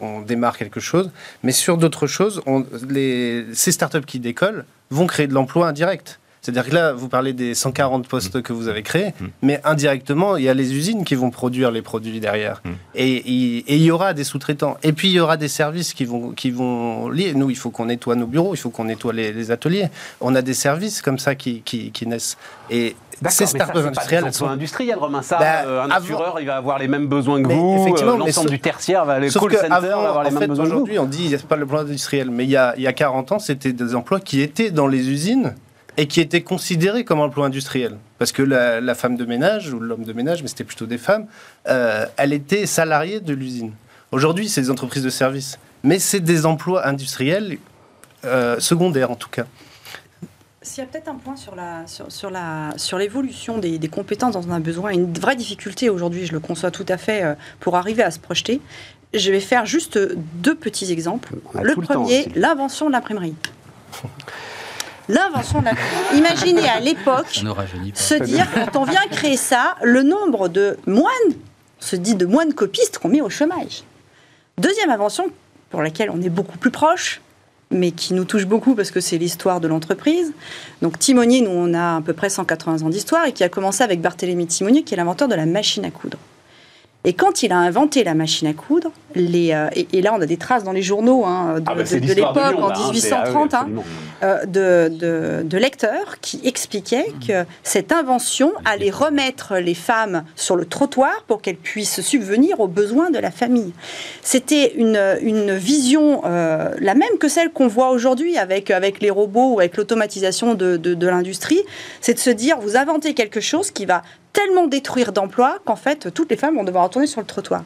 on démarre quelque chose. Mais sur d'autres choses, on, les, ces startups qui décollent vont créer de l'emploi indirect. C'est-à-dire que là, vous parlez des 140 postes que vous avez créés, Mm. mais indirectement, il y a les usines qui vont produire les produits derrière. Mm. Et, il- y aura des sous-traitants. Et puis, il y aura des services qui vont, qui vont lier. Nous, il faut qu'on nettoie nos bureaux, il faut qu'on nettoie les, les ateliers. On a des services comme ça qui, qui, qui naissent. Et ces startups c'est pas industrielles, emplois industriels, Romain. Ça, Bah, euh, un avant- assureur, il va avoir les mêmes besoins que Mais vous. effectivement, euh, L'ensemble du tertiaire, va, les call que centers avant, va avoir les mêmes fait, besoins que vous. aujourd'hui, on dit il n'y a pas le plan industriel, mais il y a, il y a 40 ans, c'était des emplois qui étaient dans les usines et qui étaient considérés comme emplois industriels. Parce que la, la femme de ménage, ou l'homme de ménage, mais c'était plutôt des femmes, euh, elle était salariée de l'usine. Aujourd'hui, c'est des entreprises de services. Mais c'est des emplois industriels euh, secondaires, en tout cas. S'il y a peut-être un point sur la sur, sur la sur l'évolution des, des compétences dont on a besoin, une vraie difficulté aujourd'hui, je le conçois tout à fait, euh, pour arriver à se projeter. Je vais faire juste deux petits exemples. Le premier, l'invention de l'imprimerie. L'invention de l'imprimerie. Imaginez à l'époque se dire, quand on vient créer ça, le nombre de moines, on se dit de moines copistes qu'on met au chômage. Deuxième invention, pour laquelle on est beaucoup plus proche, mais qui nous touche beaucoup parce que c'est l'histoire de l'entreprise. Donc Timonier, nous, on a à peu près 180 ans d'histoire et qui a commencé avec Barthélemy Timonier, qui est l'inventeur de la machine à coudre. Et quand il a inventé la machine à coudre, les, euh, et, et là on a des traces dans les journaux hein, de, Ah bah, de- de l'époque, en là, hein, c'est- 1830, ah hein, euh, de, lecteurs qui expliquaient que cette invention allait remettre les femmes sur le trottoir pour qu'elles puissent subvenir aux besoins de la famille. C'était une, une vision euh, la même que celle qu'on voit aujourd'hui avec, avec les robots ou avec l'automatisation de l'industrie. C'est de se dire, vous inventez quelque chose qui va tellement détruire d'emplois qu'en fait, toutes les femmes vont devoir retourner sur le trottoir.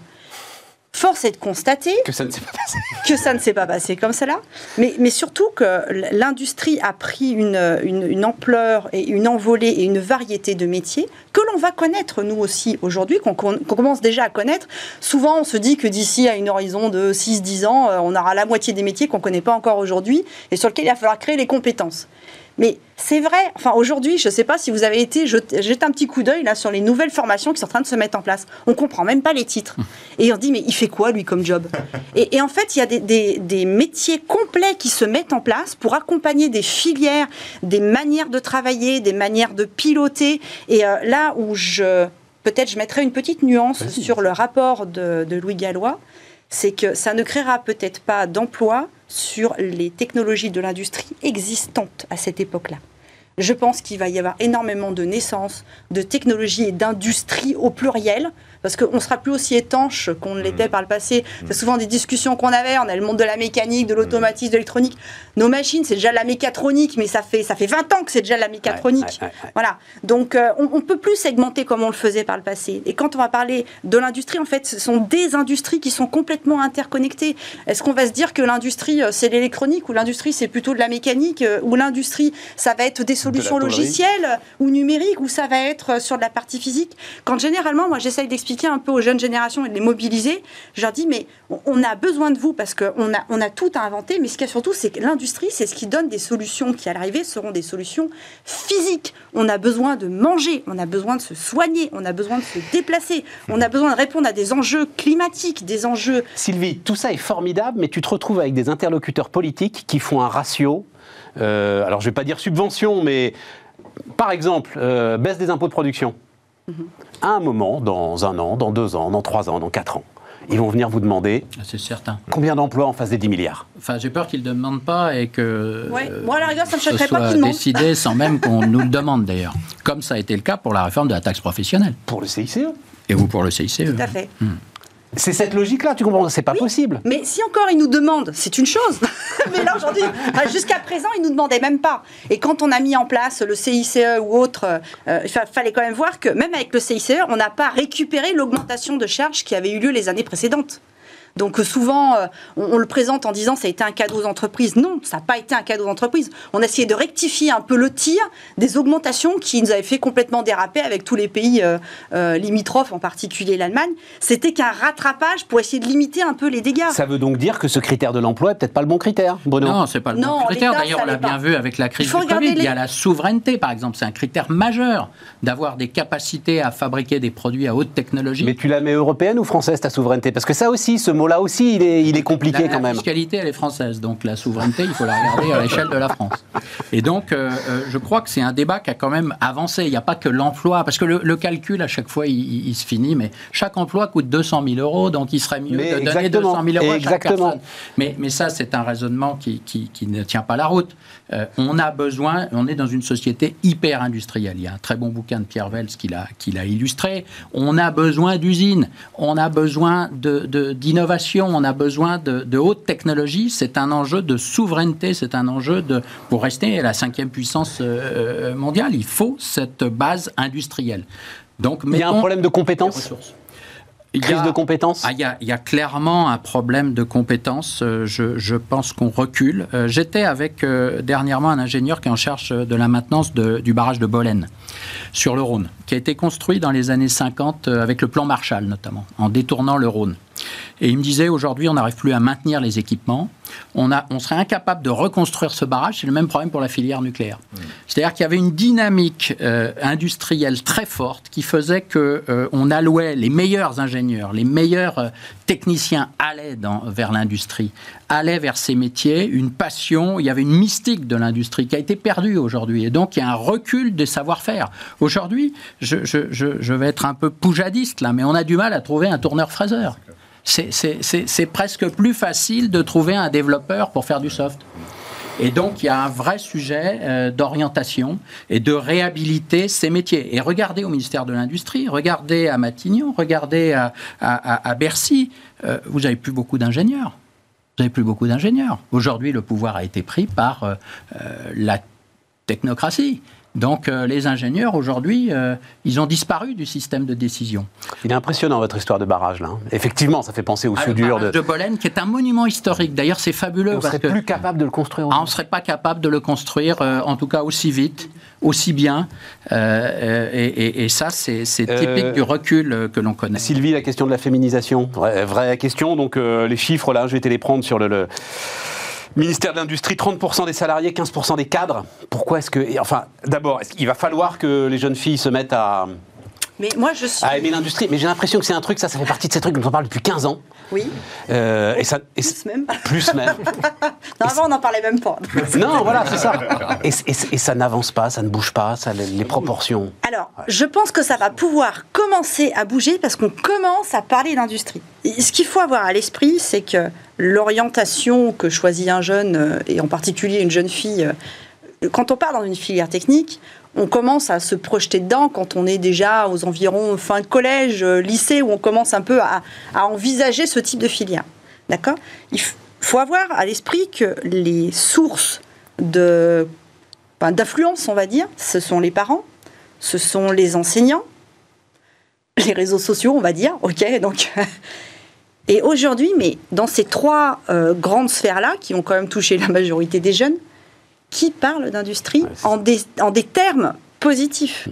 Force est de constater Que ça ne s'est pas passé. que ça ne s'est pas passé comme cela, mais, mais surtout que l'industrie a pris une, une, une ampleur et une envolée et une variété de métiers que l'on va connaître nous aussi aujourd'hui, qu'on qu'on commence déjà à connaître. Souvent, on se dit que d'ici à une horizon de 6-10 ans, euh, on aura la moitié des métiers qu'on ne connaît pas encore aujourd'hui et sur lesquels il va falloir créer les compétences. Mais c'est vrai, enfin aujourd'hui, je ne sais pas si vous avez été jeter un petit coup d'œil là sur les nouvelles formations qui sont en train de se mettre en place. On comprend même pas les titres. Et on se dit, mais il fait quoi lui comme job? Et, et en fait, il y a des, des- des métiers complets qui se mettent en place pour accompagner des filières, des manières de travailler, des manières de piloter. Et euh, là où je, peut-être je mettrai une petite nuance sur le rapport de, de Louis Gallois, c'est que ça ne créera peut-être pas d'emploi sur les technologies de l'industrie existantes à cette époque-là. Je pense qu'il va y avoir énormément de naissances, de technologies et d'industries au pluriel, parce qu'on ne sera plus aussi étanche qu'on ne l'était par le passé. C'est souvent des discussions qu'on avait, on a le monde de la mécanique, de l'automatisme, de l'électronique. Nos machines, c'est déjà de la mécatronique, mais ça fait, ça fait 20 ans que c'est déjà de la mécatronique. Ouais, ouais, ouais. Voilà. Donc, euh, on, on peut plus segmenter comme on le faisait par le passé. Et quand on va parler de l'industrie, en fait, ce sont des industries qui sont complètement interconnectées. Est-ce qu'on va se dire que l'industrie, euh, c'est l'électronique, ou l'industrie, c'est plutôt de la mécanique, euh, ou l'industrie, ça va être des solution logicielle ou numérique ou ça va être sur de la partie physique? Quand généralement, moi, j'essaye d'expliquer un peu aux jeunes générations et de les mobiliser, je leur dis, mais on a besoin de vous parce qu'on a, on a tout à inventer, mais ce qu'il y a surtout, c'est que l'industrie, c'est ce qui donne des solutions qui, à l'arrivée, seront des solutions physiques. On a besoin de manger, on a besoin de se soigner, on a besoin de se déplacer, on a besoin de répondre à des enjeux climatiques, des enjeux... Sylvie, tout ça est formidable, mais tu te retrouves avec des interlocuteurs politiques qui font un ratio, euh, alors je ne vais pas dire subvention, mais par exemple, euh, baisse des impôts de production. Mhm. À un moment, dans un an, dans deux ans, dans trois ans, dans quatre ans, ils vont venir vous demander ah, c'est certain. combien d'emplois en face des 10 milliards. Enfin, j'ai peur qu'ils ne demandent pas et que ouais. Moi, la rigueur, ça me ce soit décidé sans même qu'on nous le demande d'ailleurs. Comme ça a été le cas pour la réforme de la taxe professionnelle. Pour le CICE Et vous pour le CICE. Tout à fait. Hmm. C'est cette logique-là, tu comprends C'est pas possible. Mais si encore ils nous demandent, c'est une chose. mais là aujourd'hui, jusqu'à présent, ils nous demandaient même pas. Et quand on a mis en place le CICE ou autre, euh, il fallait quand même voir que même avec le CICE, on n'a pas récupéré l'augmentation de charges qui avait eu lieu les années précédentes. Donc euh, souvent, euh, on, le présente en disant ça a été un cadeau aux entreprises. Non, ça n'a pas été un cadeau aux entreprises. On a essayé de rectifier un peu le tir des augmentations qui nous avaient fait complètement déraper avec tous les pays euh, limitrophes, en particulier l'Allemagne. C'était qu'un rattrapage pour essayer de limiter un peu les dégâts. Ça veut donc dire que ce critère de l'emploi est peut-être pas le bon critère, Bruno? Non, c'est pas le bon critère. D'ailleurs, on l'a bien vu avec la crise du Covid. Il y a la souveraineté, par exemple. C'est un critère majeur d'avoir des capacités à fabriquer des produits à haute technologie. Mais tu la mets européenne ou française, ta souveraineté? Parce que ça aussi, ce mot là aussi, il est, il est compliqué quand même. La fiscalité, elle est française, donc la souveraineté, il faut la regarder à l'échelle de la France. Et donc, euh, euh, je crois que c'est un débat qui a quand même avancé. Il n'y a pas que l'emploi, parce que le, calcul, à chaque fois, il, se finit, mais chaque emploi coûte 200 000 euros, donc il serait mieux de donner 200 000 euros à chaque personne. Mais, mais ça, c'est un raisonnement qui, qui, qui, ne tient pas la route. Euh, on a besoin, on est dans une société hyper industrielle. Il y a un très bon bouquin de Pierre Vels qui l'a illustré. On a besoin d'usines, on a besoin d'innovation, de, on a besoin de, haute technologie. C'est un enjeu de souveraineté, c'est un enjeu de, pour rester la cinquième puissance euh, mondiale, il faut cette base industrielle. Donc, il y a un problème de compétences Crise de compétences ah, il, y a, clairement un problème de compétences. Euh, je, pense qu'on recule. Euh, j'étais avec dernièrement un ingénieur qui est en charge de la maintenance du barrage de Bolène, sur le Rhône, qui a été construit dans les années 50 avec le plan Marshall notamment, en détournant le Rhône. Et il me disait aujourd'hui, on n'arrive plus à maintenir les équipements. On, a, on serait incapable de reconstruire ce barrage. C'est le même problème pour la filière nucléaire. Mmh. C'est-à-dire qu'il y avait une dynamique euh, industrielle très forte qui faisait que euh, on allouait les meilleurs ingénieurs, les meilleurs euh, techniciens allaient dans, vers l'industrie, allaient vers ces métiers, une passion. Il y avait une mystique de l'industrie qui a été perdue aujourd'hui. Et donc il y a un recul des savoir-faire. Aujourd'hui, je, je, je, je vais être un peu poujadiste là, mais on a du mal à trouver un tourneur-fraiseur c'est presque plus facile de trouver un développeur pour faire du soft. Et donc, il y a un vrai sujet euh, d'orientation et de réhabiliter ces métiers. Et regardez au ministère de l'Industrie, regardez à Matignon, regardez à, Bercy, euh, vous n'avez plus beaucoup d'ingénieurs. Vous n'avez plus beaucoup d'ingénieurs. Aujourd'hui, le pouvoir a été pris par euh, la technocratie. Donc euh, les ingénieurs, aujourd'hui, euh, ils ont disparu du système de décision. Il est impressionnant votre histoire de barrage, là. Effectivement, ça fait penser aux ah, soudures. de... de Bolène, qui est un monument historique. D'ailleurs, c'est fabuleux. On ne serait plus capable de le construire. Ah, on ne serait pas capable de le construire, euh, en tout cas aussi vite, aussi bien. Et, ça, c'est typique du recul que l'on connaît. Sylvie, la question de la féminisation. Vraie, question. Donc les chiffres, là, je vais te les prendre sur le Ministère de l'Industrie, 30% des salariés, 15% des cadres. Pourquoi est-ce que. Enfin, d'abord, il va falloir que les jeunes filles se mettent à. Mais moi, je suis. À aimer l'industrie. Mais j'ai l'impression que c'est un truc, ça, ça fait partie de ces trucs dont on parle depuis 15 ans. Oui. Euh, et ça, plus même. Plus même. non, avant, on n'en parlait même pas. non, voilà, c'est ça. Et, et, ça n'avance pas, ça ne bouge pas, ça, les, proportions. Alors, je pense que ça va pouvoir commencer à bouger parce qu'on commence à parler d'industrie. Ce qu'il faut avoir à l'esprit, c'est que l'orientation que choisit un jeune, euh, et en particulier une jeune fille, euh, quand on part dans une filière technique, on commence à se projeter dedans quand on est déjà aux environs fin de collège, euh, lycée, où on commence un peu à, envisager ce type de filière. D'accord? Il faut avoir à l'esprit que les sources de, d'affluence, on va dire, ce sont les parents, ce sont les enseignants, les réseaux sociaux, on va dire, ok, donc Et aujourd'hui, mais dans ces trois euh, grandes sphères-là, qui ont quand même touché la majorité des jeunes, qui parle d'industrie en, des, en des termes positifs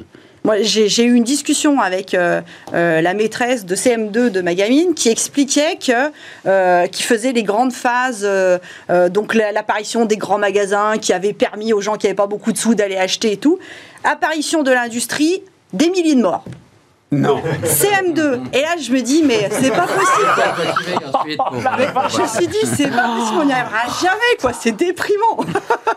moi, j'ai eu une discussion avec euh, euh, la maîtresse de CM2 de ma gamine qui expliquait que, euh, qui faisait les grandes phases, donc l'apparition des grands magasins qui avaient permis aux gens qui n'avaient pas beaucoup de sous d'aller acheter et tout. Apparition de l'industrie, des milliers de morts. Non. CM2. Et là, je me dis, mais c'est pas possible. je me suis dit, c'est pas possible, on n'y arrivera jamais, quoi. C'est déprimant.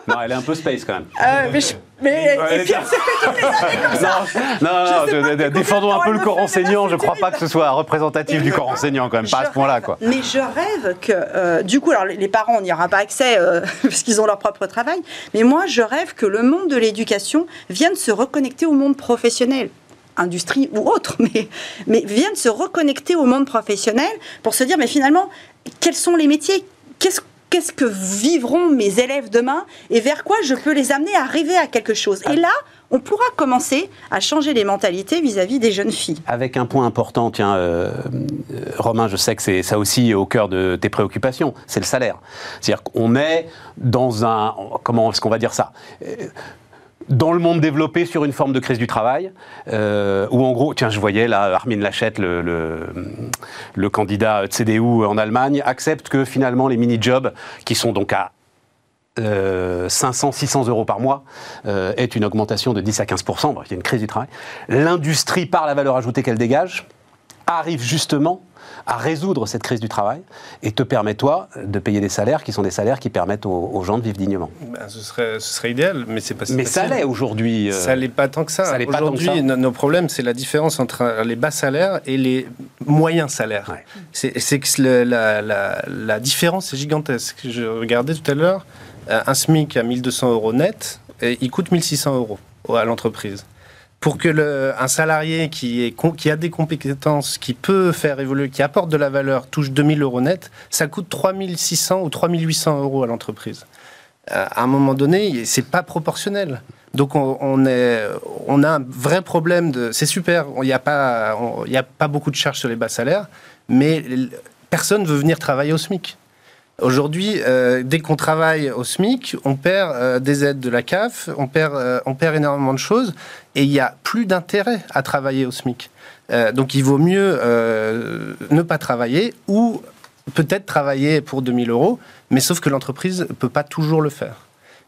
Non, elle est un peu space quand même. Euh, mais, je, mais et puis, fait toutes les années comme ça. Non, non, non défendons un peu le corps enseignant. Je crois pas que ce soit représentatif du corps enseignant quand même, pas à ce point-là, quoi. Mais je rêve que, euh, du coup, alors les parents, on n'y aura pas accès euh, parce qu'ils ont leur propre travail. Mais moi, je rêve que le monde de l'éducation vienne se reconnecter au monde professionnel industrie ou autre, mais, mais viennent se reconnecter au monde professionnel pour se dire, mais finalement, quels sont les métiers? Qu'est-ce qu'est-ce que vivront mes élèves demain? Et vers quoi je peux les amener à rêver à quelque chose? Et là, on pourra commencer à changer les mentalités vis-à-vis des jeunes filles. Avec un point important, tiens, euh, Romain, je sais que c'est ça aussi au cœur de tes préoccupations, c'est le salaire. C'est-à-dire qu'on est dans un, comment est-ce qu'on va dire ça? Dans le monde développé sur une forme de crise du travail, euh, où en gros, tiens, je voyais là, Armin Lachette, le, le, candidat CDU en Allemagne, accepte que finalement les mini-jobs, qui sont donc à 500, euh, 600 euros par mois, euh, est une augmentation de 10 à 15 Bref, il y a une crise du travail. L'industrie, par la valeur ajoutée qu'elle dégage, arrive justement à résoudre cette crise du travail et te permet, toi, de payer des salaires qui sont des salaires qui permettent aux, gens de vivre dignement ben, ce, serait, ce serait idéal, mais c'est pas Mais ça l'est aujourd'hui. Euh, ça l'est pas tant que ça. Aujourd'hui, nos problèmes, c'est la différence entre les bas salaires et les moyens salaires. C'est que la, la, la, différence est gigantesque. Je regardais tout à l'heure, euh, un SMIC à 1200 euros net, et il coûte 1600 euros à l'entreprise pour que le, un salarié qui, est, qui a des compétences, qui peut faire évoluer, qui apporte de la valeur, touche 2000 euros net, ça coûte 3600 ou 3800 euros à l'entreprise. Euh, à un moment donné, c'est pas proportionnel. Donc on, est, on a un vrai problème de. C'est super, il n'y a, pas, a pas beaucoup de charges sur les bas salaires, mais personne veut venir travailler au SMIC. Aujourd'hui, euh, dès qu'on travaille au SMIC, on perd euh, des aides de la CAF, on perd, euh, on perd énormément de choses, et il n'y a plus d'intérêt à travailler au SMIC. donc il vaut mieux ne pas travailler ou peut-être travailler pour 2000 euros, mais sauf que l'entreprise ne peut pas toujours le faire.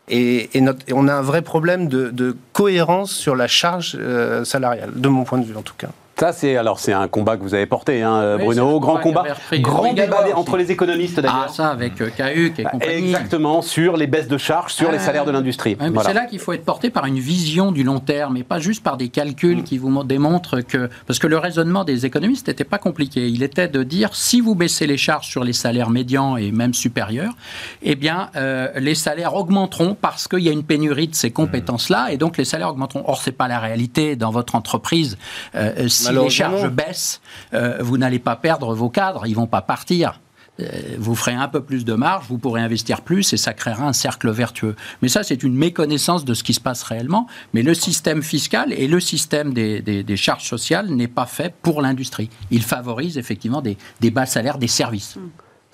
Et, on a un vrai problème de cohérence sur la charge salariale, de mon point de vue en tout cas. Ça, c'est alors c'est un combat que vous avez porté, hein, Bruno. Grand combat, grand débat entre les économistes d'ailleurs. Ah, ça avec euh, et compagnie. Exactement, sur les baisses de charges, sur les ah. salaires de l'industrie. C'est là qu'il faut être porté par une vision du long terme et pas juste par des calculs mm. qui vous démontrent que. Parce que le raisonnement des économistes n'était pas compliqué. Il était de dire si vous baissez les charges sur les salaires médians et même supérieurs, eh bien, euh, les salaires augmenteront parce qu'il y a une pénurie de ces compétences-là et donc les salaires augmenteront. Or, c'est pas la réalité dans votre entreprise. Euh, si les charges baissent, euh, vous n'allez pas perdre vos cadres, ils vont pas partir. Euh, vous ferez un peu plus de marge, vous pourrez investir plus et ça créera un cercle vertueux. Mais ça, c'est une méconnaissance de ce qui se passe réellement. Mais le système fiscal et le système des, charges sociales n'est pas fait pour l'industrie. Il favorise effectivement des, bas salaires des services.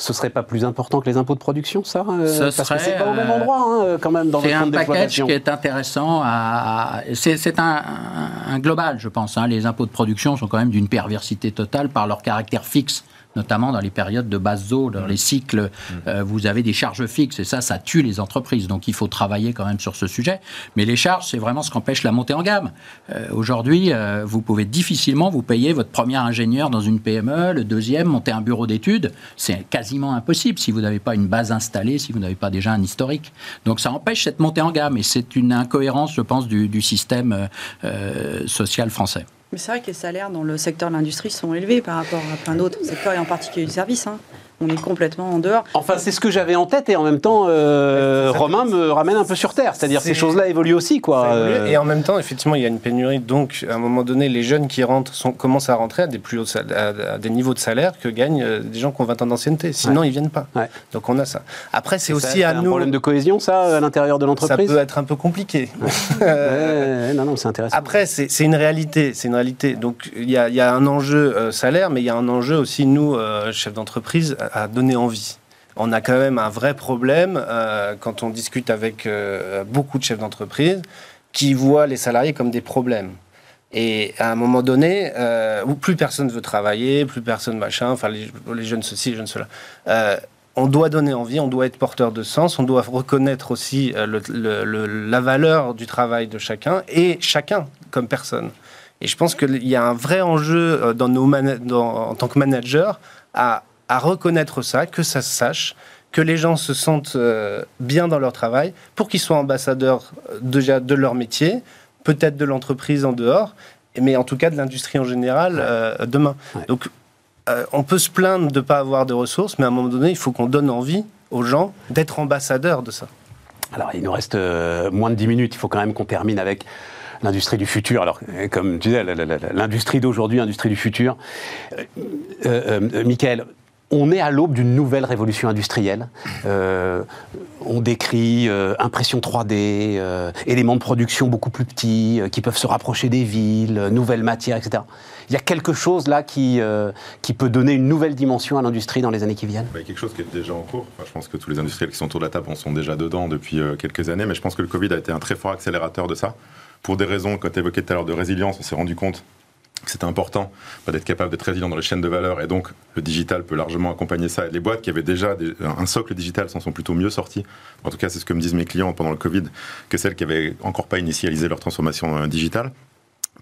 Ce serait pas plus important que les impôts de production, ça euh, Parce que c'est pas au même endroit, hein, euh, quand même, dans C'est un package qui est intéressant. À, c'est un, un, global, je pense. Hein. Les impôts de production sont quand même d'une perversité totale par leur caractère fixe notamment dans les périodes de basse eau, dans mmh. les cycles, mmh. euh, vous avez des charges fixes et ça, ça tue les entreprises. Donc il faut travailler quand même sur ce sujet. Mais les charges, c'est vraiment ce qu'empêche la montée en gamme. Euh, aujourd'hui, euh, vous pouvez difficilement vous payer votre premier ingénieur dans une PME, le deuxième, monter un bureau d'études. C'est quasiment impossible si vous n'avez pas une base installée, si vous n'avez pas déjà un historique. Donc ça empêche cette montée en gamme et c'est une incohérence, je pense, du, du système social français. Mais c'est vrai que les salaires dans le secteur de l'industrie sont élevés par rapport à plein d'autres secteurs et en particulier du service. Hein on est complètement en dehors. Enfin, c'est ce que j'avais en tête et en même temps, euh, Romain me ramène un peu sur terre. C'est-à-dire ces choses-là évoluent aussi, quoi. Euh. Et en même temps, effectivement, il y a une pénurie. Donc, à un moment donné, les jeunes qui rentrent sont, commencent à rentrer à des plus hauts à, des niveaux de salaire que gagnent euh, des gens qui ont 20 ans d'ancienneté. Sinon, ils viennent pas. Donc, on a ça. Après, c'est aussi à nous. un problème de cohésion, ça, à l'intérieur de l'entreprise. Ça peut être un peu compliqué. non, non, c'est intéressant. Après, c'est une réalité. C'est une réalité. Donc, il y, a, y a un enjeu salaire, mais il y a un enjeu aussi nous, chefs d'entreprise, à donner envie on a quand même un vrai problème quand on discute avec beaucoup de chefs d'entreprise qui voient les salariés comme des problèmes. Et à un moment donné, où plus personne veut travailler, plus personne machin, enfin les, jeunes ceci, les jeunes cela, on doit donner envie, on doit être porteur de sens, on doit reconnaître aussi la valeur du travail de chacun et chacun comme personne. Et je pense qu'il y a un vrai enjeu euh, dans nos en tant que manager à, reconnaître ça, que ça se sache, que les gens se sentent euh, bien dans leur travail pour qu'ils soient ambassadeurs euh, déjà de leur métier, peut-être de l'entreprise en dehors, mais en tout cas de l'industrie en général demain. Donc on peut se plaindre de ne pas avoir de ressources, mais à un moment donné, il faut qu'on donne envie aux gens d'être ambassadeurs de ça. Alors il nous reste moins de 10 minutes, il faut quand même qu'on termine avec l'industrie du futur. Alors, euh, comme tu disais, l'industrie d'aujourd'hui, l'industrie du futur. Euh, euh, euh, Michael, on est à l'aube d'une nouvelle révolution industrielle. on décrit impression 3D, éléments de production beaucoup plus petits, qui peuvent se rapprocher des villes, nouvelles matières, etc. Il y a quelque chose là qui, qui peut donner une nouvelle dimension à l'industrie dans les années qui viennent Il y a quelque chose qui est déjà en cours. je pense que tous les industriels qui sont autour de la table en sont déjà dedans depuis quelques années, mais je pense que le Covid a été un très fort accélérateur de ça pour des raisons, quand tu évoquais tout à l'heure de résilience, on s'est rendu compte c'était important bah, d'être capable d'être résilient dans les chaînes de valeur et donc le digital peut largement accompagner ça. les boîtes qui avaient déjà un socle digital s'en sont plutôt mieux sorties. En tout cas, c'est ce que me disent mes clients pendant le Covid que celles qui avaient encore pas initialisé leur transformation euh, digitale.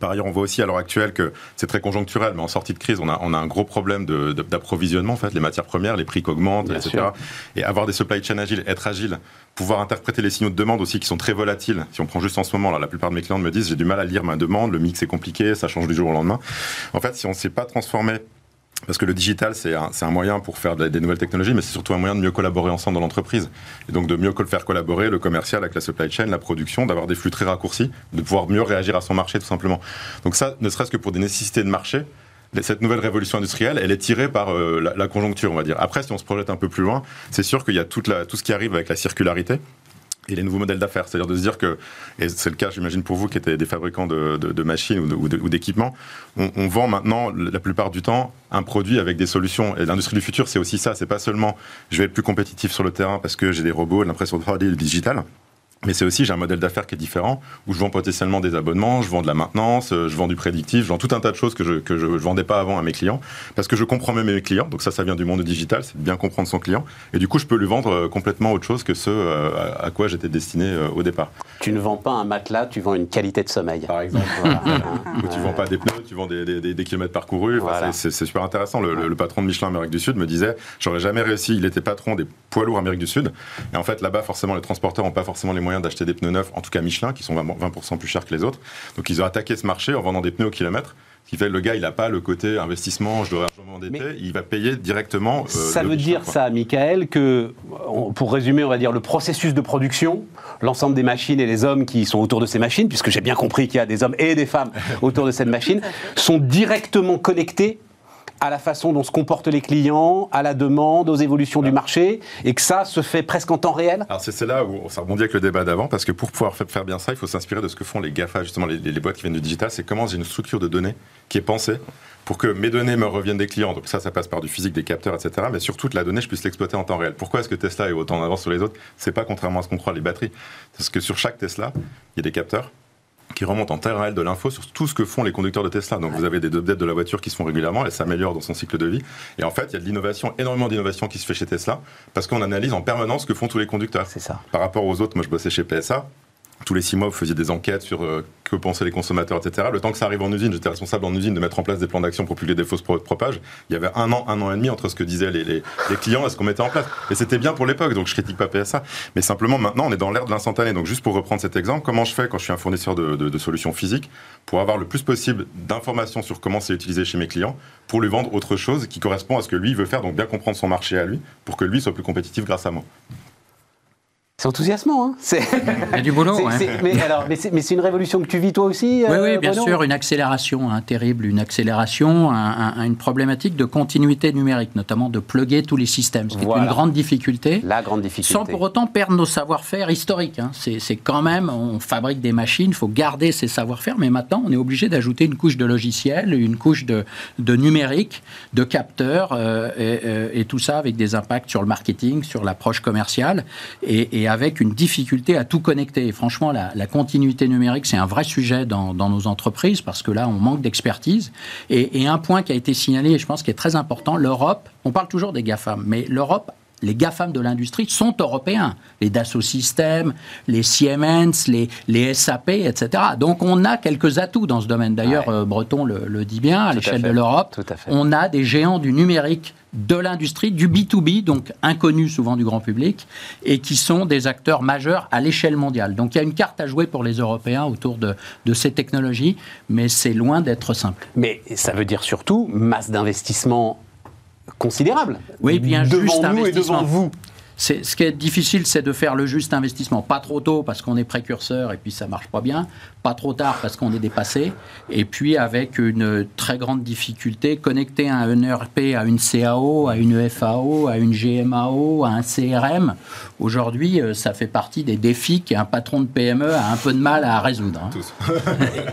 Par ailleurs, on voit aussi à l'heure actuelle que c'est très conjoncturel, mais en sortie de crise, on a, on a un gros problème d'approvisionnement, en fait, les matières premières, les prix qui augmentent, etc. Et avoir des supply chains agiles, être agile, pouvoir interpréter les signaux de demande aussi qui sont très volatiles. Si on prend juste en ce moment, là, la plupart de mes clients me disent j'ai du mal à lire ma demande, le mix est compliqué, ça change du jour au lendemain. En fait, si on ne s'est pas transformé parce que le digital, c'est un, un, moyen pour faire des nouvelles technologies, mais c'est surtout un moyen de mieux collaborer ensemble dans l'entreprise. Et donc de mieux faire collaborer le commercial avec la supply chain, la production, d'avoir des flux très raccourcis, de pouvoir mieux réagir à son marché tout simplement. Donc ça, ne serait-ce que pour des nécessités de marché, cette nouvelle révolution industrielle, elle est tirée par euh, la, conjoncture, on va dire. Après, si on se projette un peu plus loin, c'est sûr qu'il y a la, tout ce qui arrive avec la circularité et les nouveaux modèles d'affaires. C'est-à-dire de se dire que, et c'est le cas, j'imagine, pour vous qui êtes des fabricants de, machines ou d'équipements, on, vend maintenant, la plupart du temps, un produit avec des solutions. Et l'industrie du futur, c'est aussi ça. C'est pas seulement je vais être plus compétitif sur le terrain parce que j'ai des robots, l'impression 3D, le digital. Mais c'est aussi, j'ai un modèle d'affaires qui est différent, où je vends potentiellement des abonnements, je vends de la maintenance, euh, je vends du prédictif, je vends tout un tas de choses que je que je, vendais pas avant à mes clients, parce que je comprends même mes clients. Donc ça, ça vient du monde digital, c'est de bien comprendre son client. Et du coup, je peux lui vendre euh, complètement autre chose que ce euh, à quoi j'étais destiné au départ. Tu ne vends pas un matelas, tu vends une qualité de sommeil. Par exemple. Ou tu vends pas des pneus, tu vends des, des, des, kilomètres parcourus. c'est super intéressant. Le, patron de Michelin Amérique du Sud me disait, j'aurais jamais réussi. Il était patron des poids lourds Amérique du Sud. Et en fait, là-bas, forcément, les transporteurs n'ont pas forcément les moyens d'acheter des pneus neufs en tout cas Michelin, qui sont 20% plus chers que les autres. Donc ils ont attaqué ce marché en vendant des pneus au kilomètre. Ce qui fait que le gars, il n'a pas le côté investissement, je dois m'endetter, il va payer directement. Euh, ça veut dire ça, Michael, que, pour résumer, on va dire le processus de production, l'ensemble des machines et les hommes qui sont autour de ces machines, puisque j'ai bien compris qu'il y a des hommes et des femmes autour de cette machine, sont directement connectés à la façon dont se comportent les clients, à la demande, aux évolutions du marché, et que ça se fait presque en temps réel Alors c'est là où ça rebondit avec le débat d'avant, parce que pour pouvoir faire bien ça, il faut s'inspirer de ce que font les GAFA, justement les, boîtes qui viennent du digital, c'est comment j'ai une structure de données qui est pensée pour que mes données me reviennent des clients. Donc ça, ça passe par du physique, des capteurs, etc. Mais surtout la donnée, je puisse l'exploiter en temps réel. Pourquoi est-ce que Tesla est autant en avance sur les autres? C'est pas contrairement à ce qu'on croit les batteries. Parce que sur chaque Tesla, il y a des capteurs qui remonte en temps réel de l'info sur tout ce que font les conducteurs de Tesla. Donc vous avez des updates de la voiture qui se font régulièrement, elle s'améliore dans son cycle de vie. Et en fait, il y a de l'innovation, énormément d'innovation qui se fait chez Tesla, parce qu'on analyse en permanence ce que font tous les conducteurs. C'est ça. Par rapport aux autres, moi je bossais chez PSA, tous les six mois, vous faisiez des enquêtes sur euh, que pensaient les consommateurs, etc. Le temps que ça arrive en usine, j'étais responsable en usine de mettre en place des plans d'action pour publier des fausses propages. Il y avait un an, un an et demi entre ce que disaient les, clients et ce qu'on mettait en place. Et c'était bien pour l'époque, donc je critique pas PSA. Mais simplement, maintenant, on est dans l'ère de l'instantané. Donc juste pour reprendre cet exemple, comment je fais quand je suis un fournisseur de, de solutions physiques pour avoir le plus possible d'informations sur comment c'est utilisé chez mes clients pour lui vendre autre chose qui correspond à ce que lui veut faire, donc bien comprendre son marché à lui pour que lui soit plus compétitif grâce à moi. C'est enthousiasmant, hein C'est du boulot, Mais, alors, mais c'est une révolution que tu vis toi aussi Oui, oui, bien sûr, une accélération hein, terrible, une accélération, une problématique de continuité numérique, notamment de plugger tous les systèmes, ce qui est une grande difficulté. La grande difficulté. Sans pour autant perdre nos savoir-faire historiques. Hein. C'est quand même, on fabrique des machines, il faut garder ces savoir-faire, mais maintenant, on est obligé d'ajouter une couche de logiciel, une couche de, de numérique, de capteurs, euh, euh, et, tout ça avec des impacts sur le marketing, sur l'approche commerciale. et avec une difficulté à tout connecter. Et franchement, la, continuité numérique, c'est un vrai sujet dans, nos entreprises parce que là, on manque d'expertise. Et, un point qui a été signalé, et je pense qui est très important, l'Europe, on parle toujours des GAFAM, mais l'Europe les GAFAM de l'industrie sont européens. Les Dassault Systèmes, les Siemens, les, les, SAP, etc. Donc on a quelques atouts dans ce domaine. D'ailleurs, euh, Breton le, dit bien, à l'échelle de l'Europe, on a des géants du numérique de l'industrie, du B2B, donc inconnus souvent du grand public, et qui sont des acteurs majeurs à l'échelle mondiale. Donc il y a une carte à jouer pour les Européens autour de, de ces technologies, mais c'est loin d'être simple. Mais ça veut dire surtout masse d'investissement considérable. Oui, bien devant nous et devant vous. Ce qui est difficile, c'est de faire le juste investissement. Pas trop tôt parce qu'on est précurseur et puis ça marche pas bien pas trop tard parce qu'on est dépassé, et puis avec une très grande difficulté, connecter un ERP à une CAO, à une FAO, à une GMAO, à un CRM, aujourd'hui, euh, ça fait partie des défis qu'un patron de PME a un peu de mal à résoudre. Hein.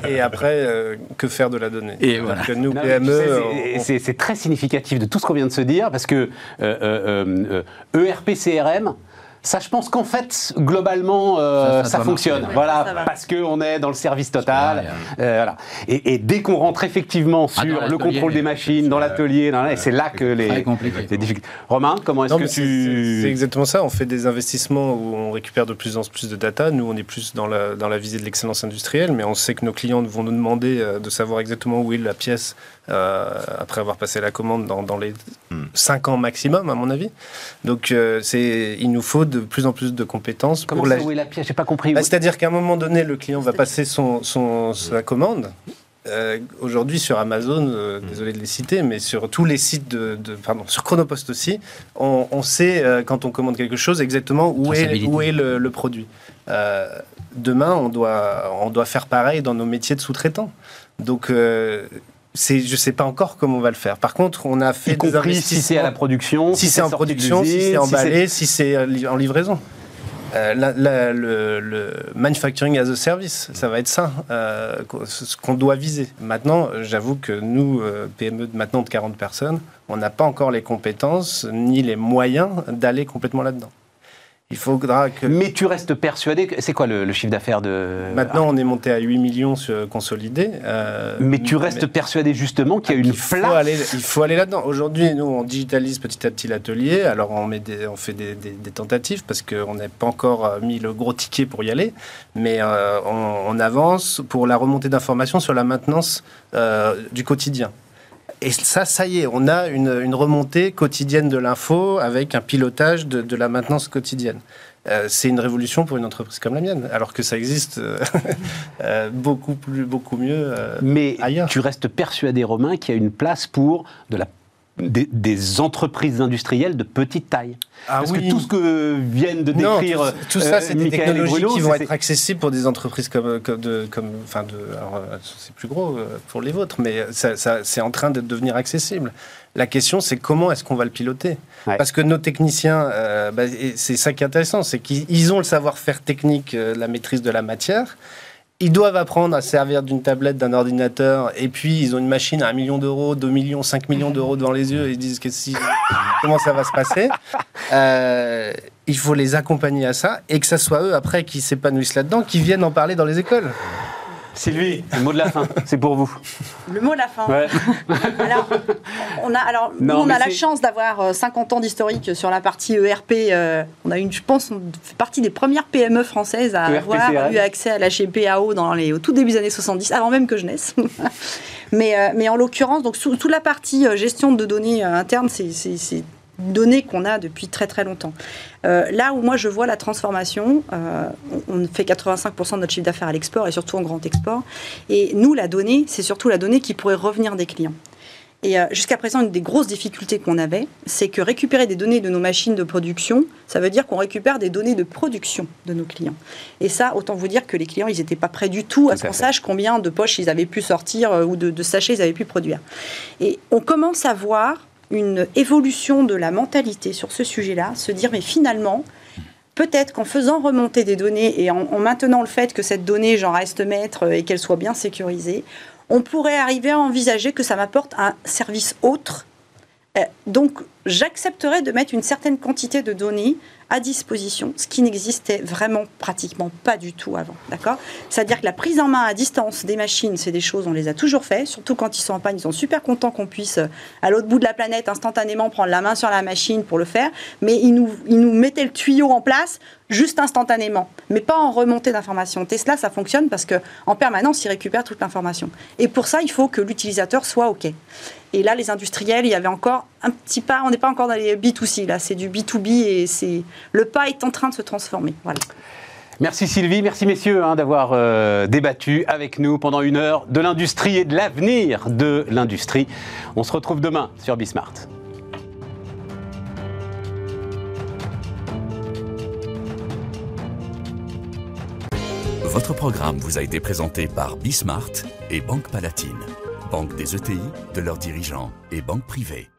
et, après, euh, que faire de la donnée? Et voilà. nous, PME... C'est très significatif de tout ce qu'on vient de se dire, parce que euh, ERP, euh, e CRM, ça, je pense qu'en fait, globalement, euh, ça, fonctionne. voilà, parce qu'on est dans le service total. Euh, voilà. et, dès qu'on rentre effectivement ah, sur le contrôle des machines, dans l'atelier, c'est là que les, difficultés. Romain, comment est-ce que tu. C'est exactement ça. On fait des investissements où on récupère de plus en plus de data. Nous, on est plus dans la, dans la visée de l'excellence industrielle, mais on sait que nos clients vont nous demander euh, de savoir exactement où est la pièce après avoir passé la commande dans, dans les 5 ans maximum, à mon avis. Donc, euh, c'est, il nous faut de plus en plus de compétences. Comment pour ça, la... où est la pièce J'ai pas compris. Bah, c'est-à-dire qu'à un moment donné, le client va passer son, son sa commande. Euh, aujourd'hui sur Amazon, désolé de les citer, mais sur tous les sites de, pardon, sur Chronopost aussi, on, sait quand on commande quelque chose exactement où est, où est le, le produit. demain, on doit, on doit faire pareil dans nos métiers de sous-traitants. Donc, c'est, je sais pas encore comment on va le faire. Par contre, on a fait des investissements. Si c'est à la production, si, c'est en production, si c'est emballé, si c'est en livraison. Euh, le, manufacturing as a service, ça va être ça, euh, ce qu'on doit viser. Maintenant, j'avoue que nous, euh, PME de maintenant de 40 personnes, on n'a pas encore les compétences ni les moyens d'aller complètement là-dedans. Il faudra que. Mais tu restes persuadé que. C'est quoi le, chiffre d'affaires de. Maintenant, on est monté à 8 millions consolidés. Euh, mais tu restes persuadé justement qu'il y a une place. aller, il faut aller là-dedans. Aujourd'hui, nous, on digitalise petit à petit l'atelier. Alors, on, met on fait des, tentatives parce qu'on n'a pas encore euh, mis le gros ticket pour y aller. Mais euh, on, avance pour la remontée d'informations sur la maintenance du quotidien. Et ça, ça y est, on a une, remontée quotidienne de l'info avec un pilotage de, la maintenance quotidienne. Euh, c'est une révolution pour une entreprise comme la mienne, alors que ça existe euh, euh, beaucoup plus, beaucoup mieux Mais tu restes persuadé, Romain, qu'il y a une place pour de la des, entreprises industrielles de petite taille. Ah Parce que tout ce que viennent de décrire tout, ça, c'est des technologies qui vont être accessibles pour des entreprises comme, comme, de, comme enfin de, c'est plus gros euh, pour les vôtres, mais ça, c'est en train de devenir accessible. La question, c'est comment est-ce qu'on va le piloter? Parce que nos techniciens, euh, bah, c'est ça qui est intéressant, c'est qu'ils ont le savoir-faire technique, euh, la maîtrise de la matière, ils doivent apprendre à servir d'une tablette, d'un ordinateur, et puis ils ont une machine à 1 million d'euros, 2 millions, 5 millions d'euros devant les yeux, et ils disent que si, comment ça va se passer. Euh, il faut les accompagner à ça, et que ce soit eux, après, qui s'épanouissent là-dedans, qui viennent en parler dans les écoles. Sylvie, le mot de la fin, c'est pour vous. Le mot de la fin. alors, on a, alors nous, on a la chance d'avoir 50 euh, ans d'historique sur la partie ERP. Euh, on a une, je pense, on fait partie des premières PME françaises à e avoir eu accès à la GPAO dans les, au tout début des années 70, avant même que je naisse. mais, euh, mais en l'occurrence, donc toute la partie gestion de données internes, c'est données qu'on a depuis très très longtemps. Euh, là où moi je vois la transformation, euh, on fait 85% de notre chiffre d'affaires à l'export et surtout en grand export. Et nous, la donnée, c'est surtout la donnée qui pourrait revenir des clients. Et euh, jusqu'à présent, une des grosses difficultés qu'on avait, c'est que récupérer des données de nos machines de production, ça veut dire qu'on récupère des données de production de nos clients. Et ça, autant vous dire que les clients, ils n'étaient pas prêts du tout à ce qu'on sache combien de poches ils avaient pu sortir ou de, de sachets ils avaient pu produire. Et on commence à voir une évolution de la mentalité sur ce sujet-là, se dire mais finalement, peut-être qu'en faisant remonter des données et en, maintenant le fait que cette donnée, j'en reste maître et qu'elle soit bien sécurisée, on pourrait arriver à envisager que ça m'apporte un service autre. Euh, donc, j'accepterais de mettre une certaine quantité de données à disposition, ce qui n'existait vraiment pratiquement pas du tout avant. D'accord? C'est-à-dire que la prise en main à distance des machines, c'est des choses, on les a toujours fait, surtout quand ils sont en panne, ils sont super contents qu'on puisse, euh, à l'autre bout de la planète, instantanément prendre la main sur la machine pour le faire, mais ils nous, ils nous mettaient le tuyau en place juste instantanément, mais pas en remontée d'informations. Tesla, ça fonctionne parce que en permanence, il récupère toute l'information. Et pour ça, il faut que l'utilisateur soit OK. Et là, les industriels, il y avait encore un petit pas, on n'est pas encore dans les B2C, là, c'est du B2B et c'est le pas est en train de se transformer. Voilà. Merci Sylvie, merci messieurs hein, d'avoir euh, débattu avec nous pendant une heure de l'industrie et de l'avenir de l'industrie. On se retrouve demain sur Bismart. Votre programme vous a été présenté par Bismart et Banque Palatine, banque des ETI, de leurs dirigeants et banque privée.